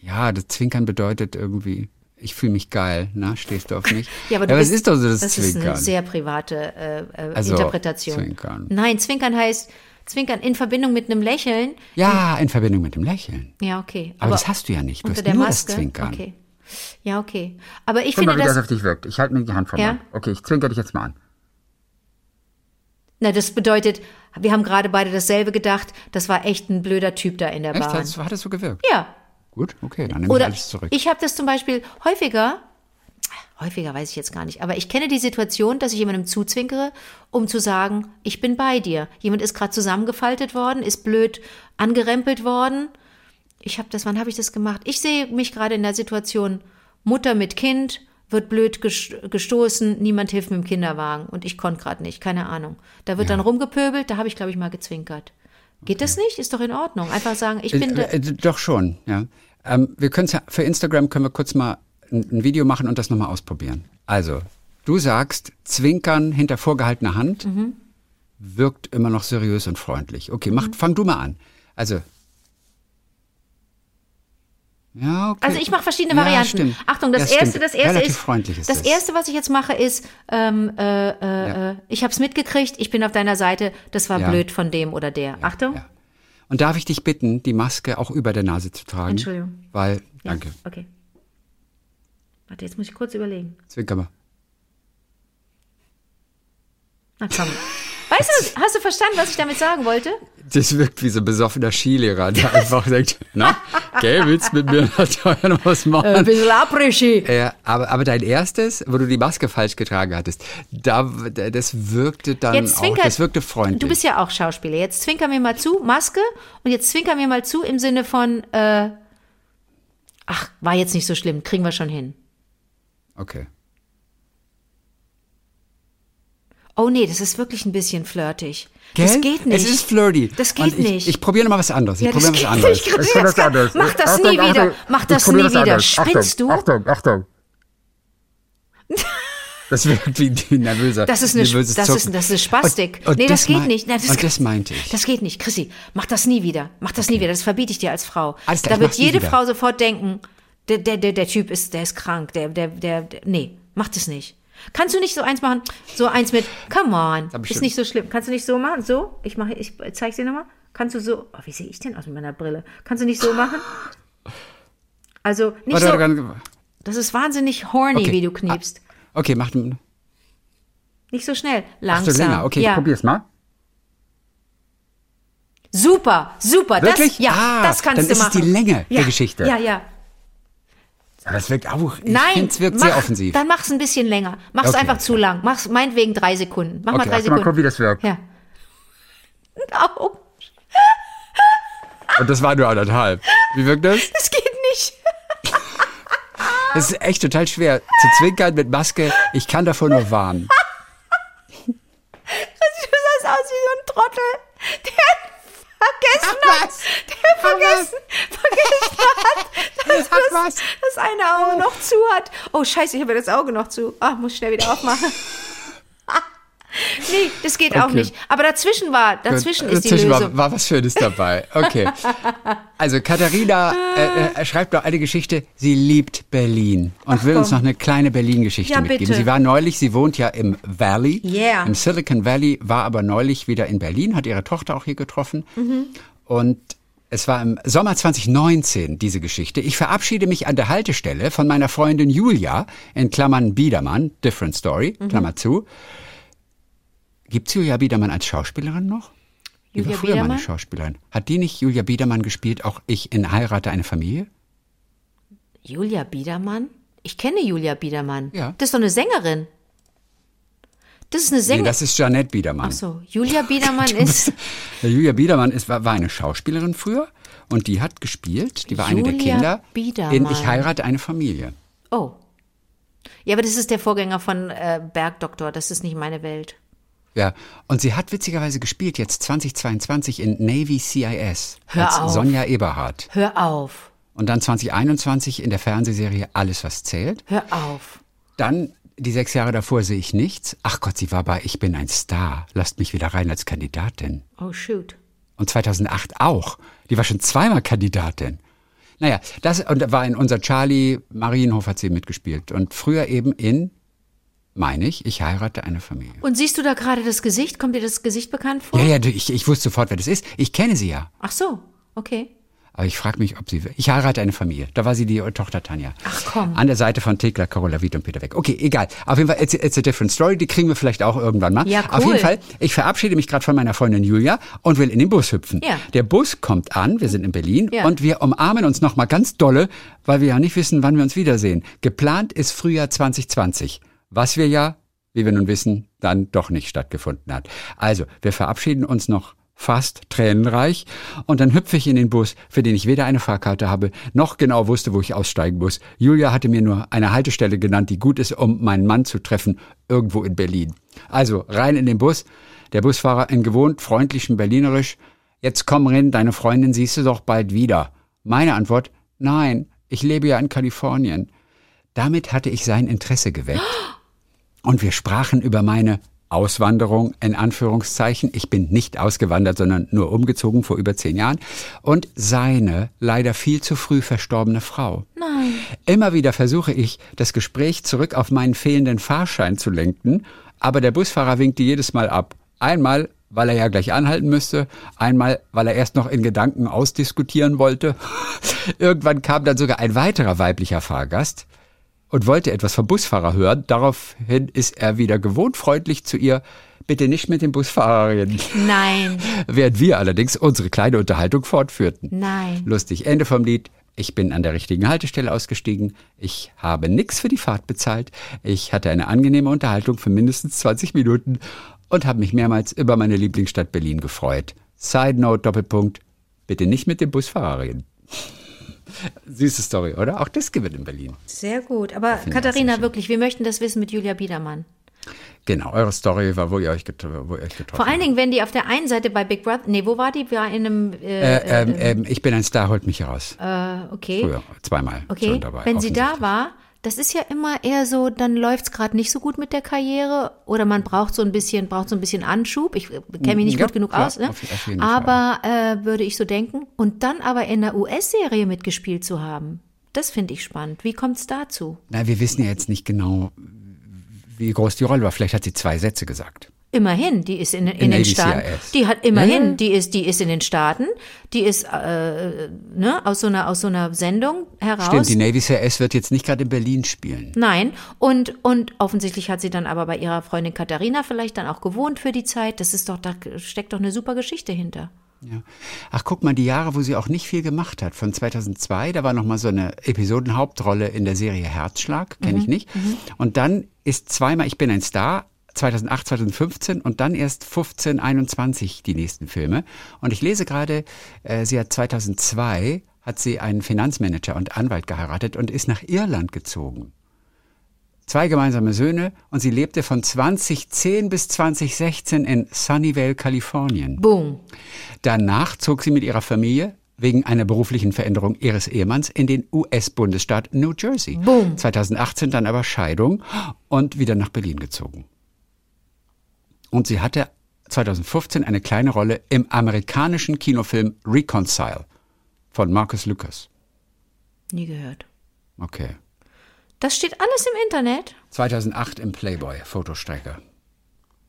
Ja, das Zwinkern bedeutet irgendwie, ich fühle mich geil, ne? Stehst du auf mich? Ja, aber du es bist, ist doch so das, das ist Zwinkern. eine sehr private äh, äh, Also, Interpretation. Zwinkern. Nein, Zwinkern heißt Zwinkern in Verbindung mit einem Lächeln. ja, in Verbindung mit dem Lächeln. Ja, okay. Aber, das hast du ja nicht. Du unter hast der nur Maske. das Zwinkern. Okay. Ja, okay. Aber ich Guck mal, finde wie das das. auf dich wirkt. Ich halte mir die Hand vor Ja? Okay, ich zwinker dich jetzt mal an. Na, das bedeutet, wir haben gerade beide dasselbe gedacht. Das war echt ein blöder Typ da in der Echt? Bahn. Hat, hat das so gewirkt? Ja. Gut, okay, dann nehme ich Oder alles zurück. ich habe das zum Beispiel häufiger, häufiger weiß ich jetzt gar nicht, aber ich kenne die Situation, dass ich jemandem zuzwinkere, um zu sagen, ich bin bei dir. Jemand ist gerade zusammengefaltet worden, ist blöd angerempelt worden. Ich habe das, wann habe ich das gemacht? Ich sehe mich gerade in der Situation, Mutter mit Kind, wird blöd ges- gestoßen, niemand hilft mit dem Kinderwagen und ich konnte gerade nicht, keine Ahnung. Da wird dann rumgepöbelt, da habe ich, glaube ich, mal gezwinkert. Geht das nicht? Ist doch in Ordnung. Einfach sagen, ich bin Äh, äh, doch schon, ja. Ähm, wir können für Instagram können wir kurz mal ein, Video machen und das nochmal ausprobieren. Also, du sagst, Zwinkern hinter vorgehaltener Hand Mhm. wirkt immer noch seriös und freundlich. Okay, mach, fang du mal an. Also. Ja, okay. Also ich mache verschiedene Ja, Varianten. stimmt. Achtung, das Ja, erste, stimmt. das erste Relativ ist, das das. erste, was ich jetzt mache, ist, ähm, äh, äh, Ja. äh, ich habe es mitgekriegt, ich bin auf deiner Seite, das war Ja. blöd von dem oder der. Achtung. Ja. Und darf ich dich bitten, die Maske auch über der Nase zu tragen? Entschuldigung. Weil, Ja, danke, Okay. Warte, jetzt muss ich kurz überlegen. zwinker mal. Na komm. Weißt du, hast du verstanden, was ich damit sagen wollte? Das wirkt wie so ein besoffener Skilehrer, der einfach denkt, na, gell, willst du mit mir noch was machen? Ein bisschen Abrischi. Äh, aber, aber dein erstes, wo du die Maske falsch getragen hattest, da, das wirkte dann Jetzt auch, zwinker. das wirkte freundlich. Du bist ja auch Schauspieler. Jetzt zwinker mir mal zu, Maske. Und jetzt zwinker mir mal zu im Sinne von, äh, ach, war jetzt nicht so schlimm, kriegen wir schon hin. Okay. Oh nee, das ist wirklich ein bisschen flirtig. Gell? Das geht nicht. Es ist flirty. Das geht Und ich, nicht. Ich probiere mal was anderes. Ich ja, das probiere geht was anderes. Ich probier das kann, mach das nie wieder. Mach das nie wieder. Spinnst du? Achtung, Achtung. Das wirkt wie ein nervöser. Das ist eine, nervöses das ist, das ist Spastik. Und, und nee, das, geht mein- nicht. Nein, das, und das meinte ich. Das geht nicht. Chrissy, mach das nie wieder. Mach das nie wieder. Das verbiete ich dir als Frau. Alles klar, da ich wird jede. Frau sofort denken, der, der, der, der Typ ist, der ist krank. Der, der, der, der, nee, mach das nicht. Kannst du nicht so eins machen? So eins mit, come on. Ist nicht so schlimm. Kannst du nicht so machen? So? Ich mache, ich zeig's dir nochmal. Kannst du so, oh, wie sehe ich denn aus mit meiner Brille? Kannst du nicht so machen? Also, nicht Warte, so, warte, das ist wahnsinnig horny, Okay. wie du kniepst. Okay, mach du Nicht so schnell. Ach Langsam. so länger. Okay, ja. ich probier's mal. Super, super. Wirklich? Das, ja, Ah, das kannst dann du ist es machen. die Länge ja, der Geschichte. Ja, ja. Aber das wirkt auch. Nein, es wirkt mach, sehr offensiv. Dann mach's ein bisschen länger. Mach's Okay, einfach zu lang. Mach's meinetwegen drei Sekunden. Mach mal Okay, drei hast du mal Sekunden. gucken, wie das wirkt. Ja. Au, Und das war nur anderthalb. Wie wirkt das? das geht nicht. Das ist echt total schwer. Zu zwinkern mit Maske, ich kann davor nur warnen. Du sahst aus wie so ein Trottel, der vergessen hat, der vergessen, vergessen hat, dass Ach, das, das eine Auge noch zu hat. Oh scheiße, ich habe das Auge noch zu. Ah, muss schnell wieder aufmachen. Nee, das geht auch Okay. nicht. Aber dazwischen war, dazwischen ist die Dazwischen Lösung. war, war was Schönes dabei. Okay. Also Katharina äh, äh, schreibt noch eine Geschichte. Sie liebt Berlin und will uns komm. noch eine kleine Berlin-Geschichte Ja, mitgeben. bitte. Sie war neulich, sie wohnt ja im Valley, Yeah. im Silicon Valley, war aber neulich wieder in Berlin, hat ihre Tochter auch hier getroffen. Und es war im Sommer 2019 diese Geschichte. Ich verabschiede mich an der Haltestelle von meiner Freundin Julia, in Klammern Biedermann, Different Story, Klammer zu. Gibt's Julia Biedermann als Schauspielerin noch? Die Julia war früher mal Biedermann? eine Schauspielerin. Hat die nicht Julia Biedermann gespielt, auch ich in Heirate eine Familie? Julia Biedermann? Ich kenne Julia Biedermann. Ja. Das ist doch eine Sängerin. Das ist eine Nee, Sängerin. das ist Jeanette Biedermann. Ach so, Julia Biedermann ist. Julia Biedermann ist, war, war eine Schauspielerin früher und die hat gespielt, die war eine der Julia Kinder Biedermann. in Ich heirate eine Familie. Oh. Ja, aber das ist der Vorgänger von äh, Bergdoktor. Das ist nicht meine Welt. Ja, und sie hat witzigerweise gespielt jetzt 2022 in Navy CIS Hör als auf. Sonja Eberhardt. Hör auf. Und dann 2021 in der Fernsehserie Alles, was zählt. Hör auf. Dann die sechs Jahre davor sehe ich nichts. Ach Gott, sie war bei Ich bin ein Star. Lasst mich wieder rein als Kandidatin. Oh, shoot. Und 2008 auch. Die war schon zweimal Kandidatin. Naja, das und war in unser Charlie Marienhof hat sie mitgespielt. Und früher eben in, meine ich, ich heirate eine Familie. Und siehst du da gerade das Gesicht? Kommt dir das Gesicht bekannt vor? Ja, ja, ich, ich wusste sofort, wer das ist. Ich kenne sie ja. Ach so, okay. Aber ich frage mich, ob sie. Ich heirate eine Familie. Da war sie die Tochter Tanja. Ach, komm. An der Seite von Thekla, Carola Wied und Peter Beck. Okay, egal. Auf jeden Fall, it's, it's a different story. Die kriegen wir vielleicht auch irgendwann mal. Ja, Auf cool. jeden Fall, ich verabschiede mich gerade von meiner Freundin Julia und will in den Bus hüpfen. Ja. Der Bus kommt an, wir sind in Berlin Ja. und wir umarmen uns nochmal ganz dolle, weil wir ja nicht wissen, wann wir uns wiedersehen. Geplant ist Frühjahr 2020. Was wir ja, wie wir nun wissen, dann doch nicht stattgefunden hat. Also, wir verabschieden uns noch fast tränenreich und dann hüpfe ich in den Bus, für den ich weder eine Fahrkarte habe, noch genau wusste, wo ich aussteigen muss. Julia hatte mir nur eine Haltestelle genannt, die gut ist, um meinen Mann zu treffen, irgendwo in Berlin. Also, rein in den Bus. Der Busfahrer in gewohnt freundlichem Berlinerisch. Jetzt komm rein, deine Freundin siehst du doch bald wieder. Meine Antwort, nein, ich lebe ja in Kalifornien. Damit hatte ich sein Interesse geweckt. Und wir sprachen über meine Auswanderung in Anführungszeichen. Ich bin nicht ausgewandert, sondern nur umgezogen vor über zehn Jahren. Und seine leider viel zu früh verstorbene Frau. Nein. Immer wieder versuche ich, das Gespräch zurück auf meinen fehlenden Fahrschein zu lenken, aber der Busfahrer winkte jedes Mal ab. Einmal, weil er ja gleich anhalten müsste, einmal, weil er erst noch in Gedanken ausdiskutieren wollte. Irgendwann kam dann sogar ein weiterer weiblicher Fahrgast und wollte etwas vom Busfahrer hören. Daraufhin ist er wieder gewohnt freundlich zu ihr, bitte nicht mit dem Busfahrer reden. Nein. Während wir allerdings unsere kleine Unterhaltung fortführten. Nein. Lustig, Ende vom Lied. Ich bin an der richtigen Haltestelle ausgestiegen. Ich habe nichts für die Fahrt bezahlt. Ich hatte eine angenehme Unterhaltung für mindestens 20 Minuten und habe mich mehrmals über meine Lieblingsstadt Berlin gefreut. Side Note, Doppelpunkt. Bitte nicht mit dem Busfahrer reden. Süße Story, oder? Auch das gibt es in Berlin. Sehr gut. Aber Katharina, wirklich, wir möchten das wissen mit Julia Biedermann. Genau, eure Story war, wo ihr euch, getro wo ihr euch getroffen Vor allen habt. Dingen, wenn die auf der einen Seite bei Big Brother, nee, wo war die? War in einem, äh, Äh, ähm, ähm, ich bin ein Star, holt mich heraus. äh, okay. Früher, zweimal Okay, schon dabei. wenn sie da war, das ist ja immer eher so, dann läuft's gerade nicht so gut mit der Karriere oder man braucht so ein bisschen, braucht so ein bisschen Anschub. Ich kenne mich nicht Ja, gut genug klar, aus, ne? aber äh, würde ich so denken. Und dann aber in einer US-Serie mitgespielt zu haben, das finde ich spannend. Wie kommt's dazu? Na, wir wissen ja jetzt nicht genau, wie groß die Rolle war. Vielleicht hat sie zwei Sätze gesagt. Immerhin, die ist in, in, den Navy Staaten. Die hat immerhin, Ja, die ist, die ist in den Staaten, die ist äh, ne, aus so einer aus so einer Sendung heraus. Stimmt, die Navy CIS wird jetzt nicht gerade in Berlin spielen. Nein, und, und offensichtlich hat sie dann aber bei ihrer Freundin Katharina vielleicht dann auch gewohnt für die Zeit. Das ist doch, da steckt doch eine super Geschichte hinter. Ja. Ach, guck mal, die Jahre, wo sie auch nicht viel gemacht hat. Von 2002, da war noch mal so eine Episodenhauptrolle in der Serie Herzschlag, kenne Mhm, ich nicht. Und dann ist zweimal Ich bin ein Star, 2008, 2015 und dann erst 15, 21 die nächsten Filme. Und ich lese gerade, äh, sie hat 2002 hat sie einen Finanzmanager und Anwalt geheiratet und ist nach Irland gezogen. Zwei gemeinsame Söhne und sie lebte von 2010 bis 2016 in Sunnyvale, Kalifornien. Boom. Danach zog sie mit ihrer Familie wegen einer beruflichen Veränderung ihres Ehemanns in den US-Bundesstaat New Jersey. Boom. 2018 dann aber Scheidung und wieder nach Berlin gezogen. Und sie hatte 2015 eine kleine Rolle im amerikanischen Kinofilm Reconcile von Marcus Lucas. Nie gehört. Okay. Das steht alles im Internet. 2008 im Playboy, Fotostrecke.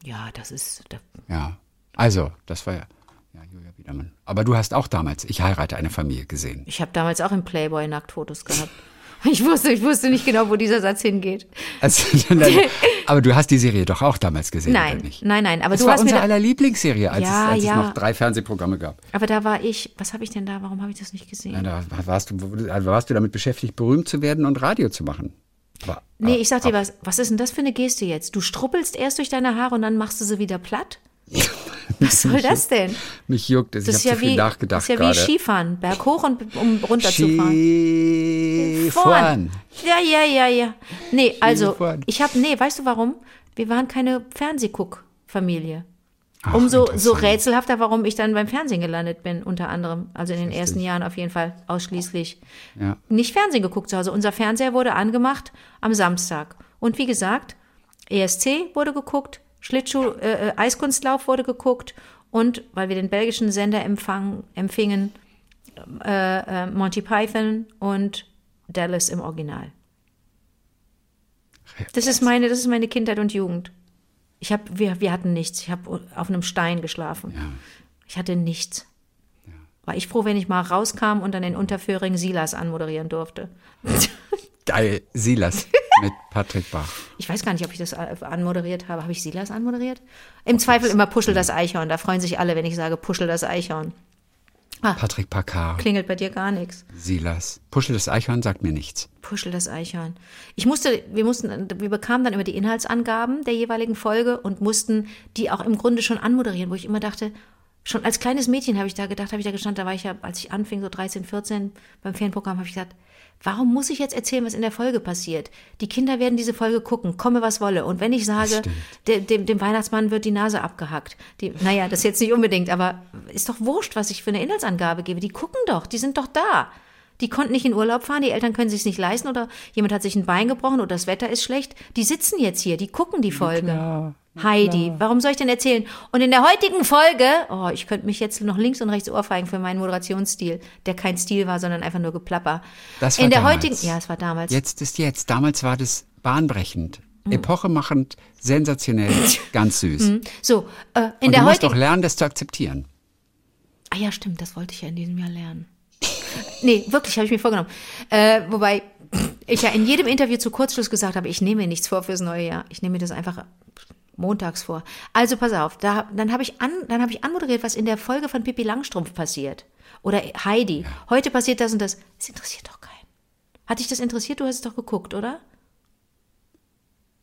Ja, das ist. Da, Ja. Also, das war ja, ja Julia Biedermann. Aber du hast auch damals Ich heirate eine Familie gesehen. ich habe damals auch im Playboy Nacktfotos gehabt. Ich wusste, ich wusste nicht genau, wo dieser Satz hingeht. Also, dann, aber du hast die Serie doch auch damals gesehen, Nein, oder nicht? nein, nein. Aber Das du war hast unsere aller Lieblingsserie, als, Ja, es, als ja. es noch drei Fernsehprogramme gab. aber da war ich. Was habe ich denn da? Warum habe ich das nicht gesehen? Ja, da warst du, warst du damit beschäftigt, berühmt zu werden und Radio zu machen. Aber, Nee, ich sag dir was. Was ist denn das für eine Geste jetzt? Du struppelst erst durch deine Haare und dann machst du sie wieder platt? Was soll das denn? mich juckt es. Das Ich ist habe ja zu viel wie, nachgedacht das ist ja gerade. wie Skifahren. Berg hoch und um runterzufahren. Skifahren. Ja, ja, ja, ja. Nee, also, Skifahren. ich habe, nee, weißt du warum? Wir waren keine Fernsehguck-Familie. Umso so rätselhafter, warum ich dann beim Fernsehen gelandet bin, unter anderem. Also in den ersten Jahren auf jeden Fall ausschließlich. Ja. Nicht Fernsehen geguckt zu Hause. Unser Fernseher wurde angemacht am Samstag. Und wie gesagt, ESC wurde geguckt, Schlittschuh, äh, äh, Eiskunstlauf wurde geguckt und weil wir den belgischen Sender empfang, empfingen, äh, äh, Monty Python und Dallas im Original. Das ist meine, das ist meine Kindheit und Jugend. Ich habe, wir, wir hatten nichts. Ich habe auf einem Stein geschlafen. Ich hatte nichts. War ich froh, wenn ich mal rauskam und dann in Unterföhring Silas anmoderieren durfte. Geil, Silas mit Patrick Bach. Ich weiß gar nicht, ob ich das äh, anmoderiert habe. Habe ich Silas anmoderiert? Im Zweifel immer Puschel das Eichhorn. Da freuen sich alle, wenn ich sage Puschel das Eichhorn. Patrick Packard, Klingelt bei dir gar nichts. Silas. Puschel das Eichhorn sagt mir nichts. Puschel das Eichhorn. Ich musste, wir mussten, wir bekamen dann immer die Inhaltsangaben der jeweiligen Folge und mussten die auch im Grunde schon anmoderieren, wo ich immer dachte, schon als kleines Mädchen habe ich da gedacht, habe ich da gestanden, da war ich ja, als ich anfing, so 13, 14 beim Ferienprogramm, habe ich gedacht, warum muss ich jetzt erzählen, was in der Folge passiert? Die Kinder werden diese Folge gucken, komme was wolle. Und wenn ich sage, dem, dem, dem Weihnachtsmann wird die Nase abgehackt, die, naja, das jetzt nicht unbedingt, aber ist doch wurscht, was ich für eine Inhaltsangabe gebe. Die gucken doch, die sind doch da. Die konnten nicht in Urlaub fahren, die Eltern können sich nicht leisten oder jemand hat sich ein Bein gebrochen oder das Wetter ist schlecht. Die sitzen jetzt hier, die gucken die Folge. Heidi, warum soll ich denn erzählen? Und in der heutigen Folge, oh, ich könnte mich jetzt noch links und rechts ohrfeigen für meinen Moderationsstil, der kein Stil war, sondern einfach nur Geplapper. Das war in der damals. heutigen, ja, es war damals. Jetzt ist jetzt. Damals war das bahnbrechend, epochemachend, sensationell, ganz süß. So, äh, in Und du der musst doch lernen, das zu akzeptieren. Ah ja, stimmt, das wollte ich ja in diesem Jahr lernen. Nee, wirklich, habe ich mir vorgenommen. Äh, wobei ich ja in jedem Interview zu Kurzschluss gesagt habe, ich nehme mir nichts vor fürs neue Jahr. Ich nehme mir das einfach montags vor. Also pass auf, da, dann habe ich, an, dann hab ich anmoderiert, was in der Folge von Pippi Langstrumpf passiert. Oder Heidi. Heute passiert das und das. Es interessiert doch keinen. Hat dich das interessiert? Du hast es doch geguckt, oder?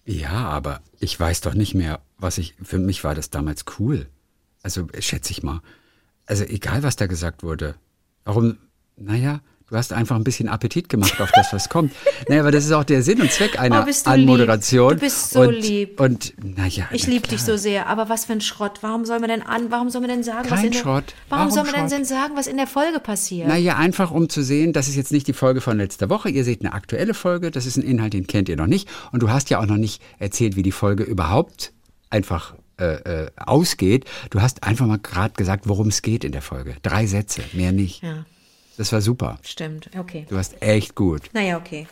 Ja, aber ich weiß doch nicht mehr, was ich. Für mich war das damals cool. Also schätze ich mal. Also egal, was da gesagt wurde. Warum? Naja, du hast einfach ein bisschen Appetit gemacht auf das, was kommt. Naja, aber das ist auch der Sinn und Zweck einer Oh, bist du Anmoderation. lieb. Du bist so und, lieb. Und naja. Ich na liebe dich so sehr, aber was für ein Schrott. Warum soll man denn an, warum soll man denn sagen, was Kein in der, Schrott. Warum, Warum soll man Schrott? denn sagen, was in der Folge passiert? Naja, einfach um zu sehen, das ist jetzt nicht die Folge von letzter Woche. Ihr seht eine aktuelle Folge, das ist ein Inhalt, den kennt ihr noch nicht. Und du hast ja auch noch nicht erzählt, wie die Folge überhaupt einfach äh, äh, ausgeht. Du hast einfach mal gerade gesagt, worum es geht in der Folge. Drei Sätze, mehr nicht. Ja, Das war super. stimmt. Okay. Du warst echt gut. Naja, okay.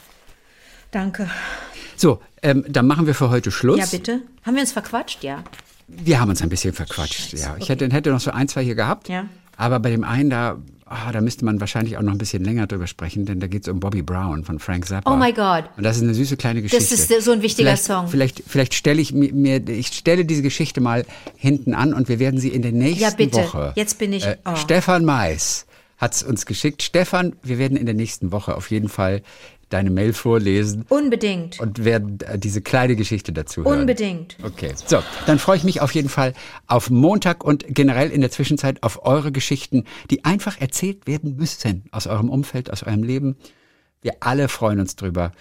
Danke. So, ähm, dann machen wir für heute Schluss. Ja, bitte. Haben wir uns verquatscht? Ja. Wir haben uns ein bisschen verquatscht. Scheiße, ja, ich okay. hätte, hätte noch so ein, zwei hier gehabt. Ja. Aber bei dem einen da, ah, da müsste man wahrscheinlich auch noch ein bisschen länger drüber sprechen, denn da geht es um Bobby Brown von Frank Zappa. Oh my God. Und das ist eine süße kleine Geschichte. ist so ein wichtiger vielleicht, Song. Vielleicht, vielleicht stelle ich mir, ich stelle diese Geschichte mal hinten an und wir werden sie in der nächsten Ja, bitte. Woche. Jetzt bin ich- Äh, oh. Stefan Mais hat es uns geschickt. Stefan, wir werden in der nächsten Woche auf jeden Fall deine Mail vorlesen Unbedingt. und werden äh, diese kleine Geschichte dazu hören. Unbedingt. Okay, so, dann freue ich mich auf jeden Fall auf Montag und generell in der Zwischenzeit auf eure Geschichten, die einfach erzählt werden müssen aus eurem Umfeld, aus eurem Leben. Wir alle freuen uns drüber,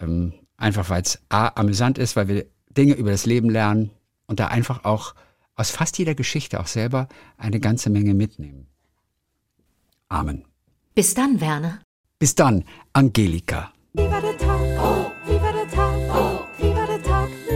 ähm, einfach weil es A, amüsant ist, weil wir Dinge über das Leben lernen und da einfach auch aus fast jeder Geschichte auch selber eine ganze Menge mitnehmen. Amen. Bis dann, Werner. Bis dann, Angelika. Wie war der Tag? Wie war der Tag? Wie war der Tag?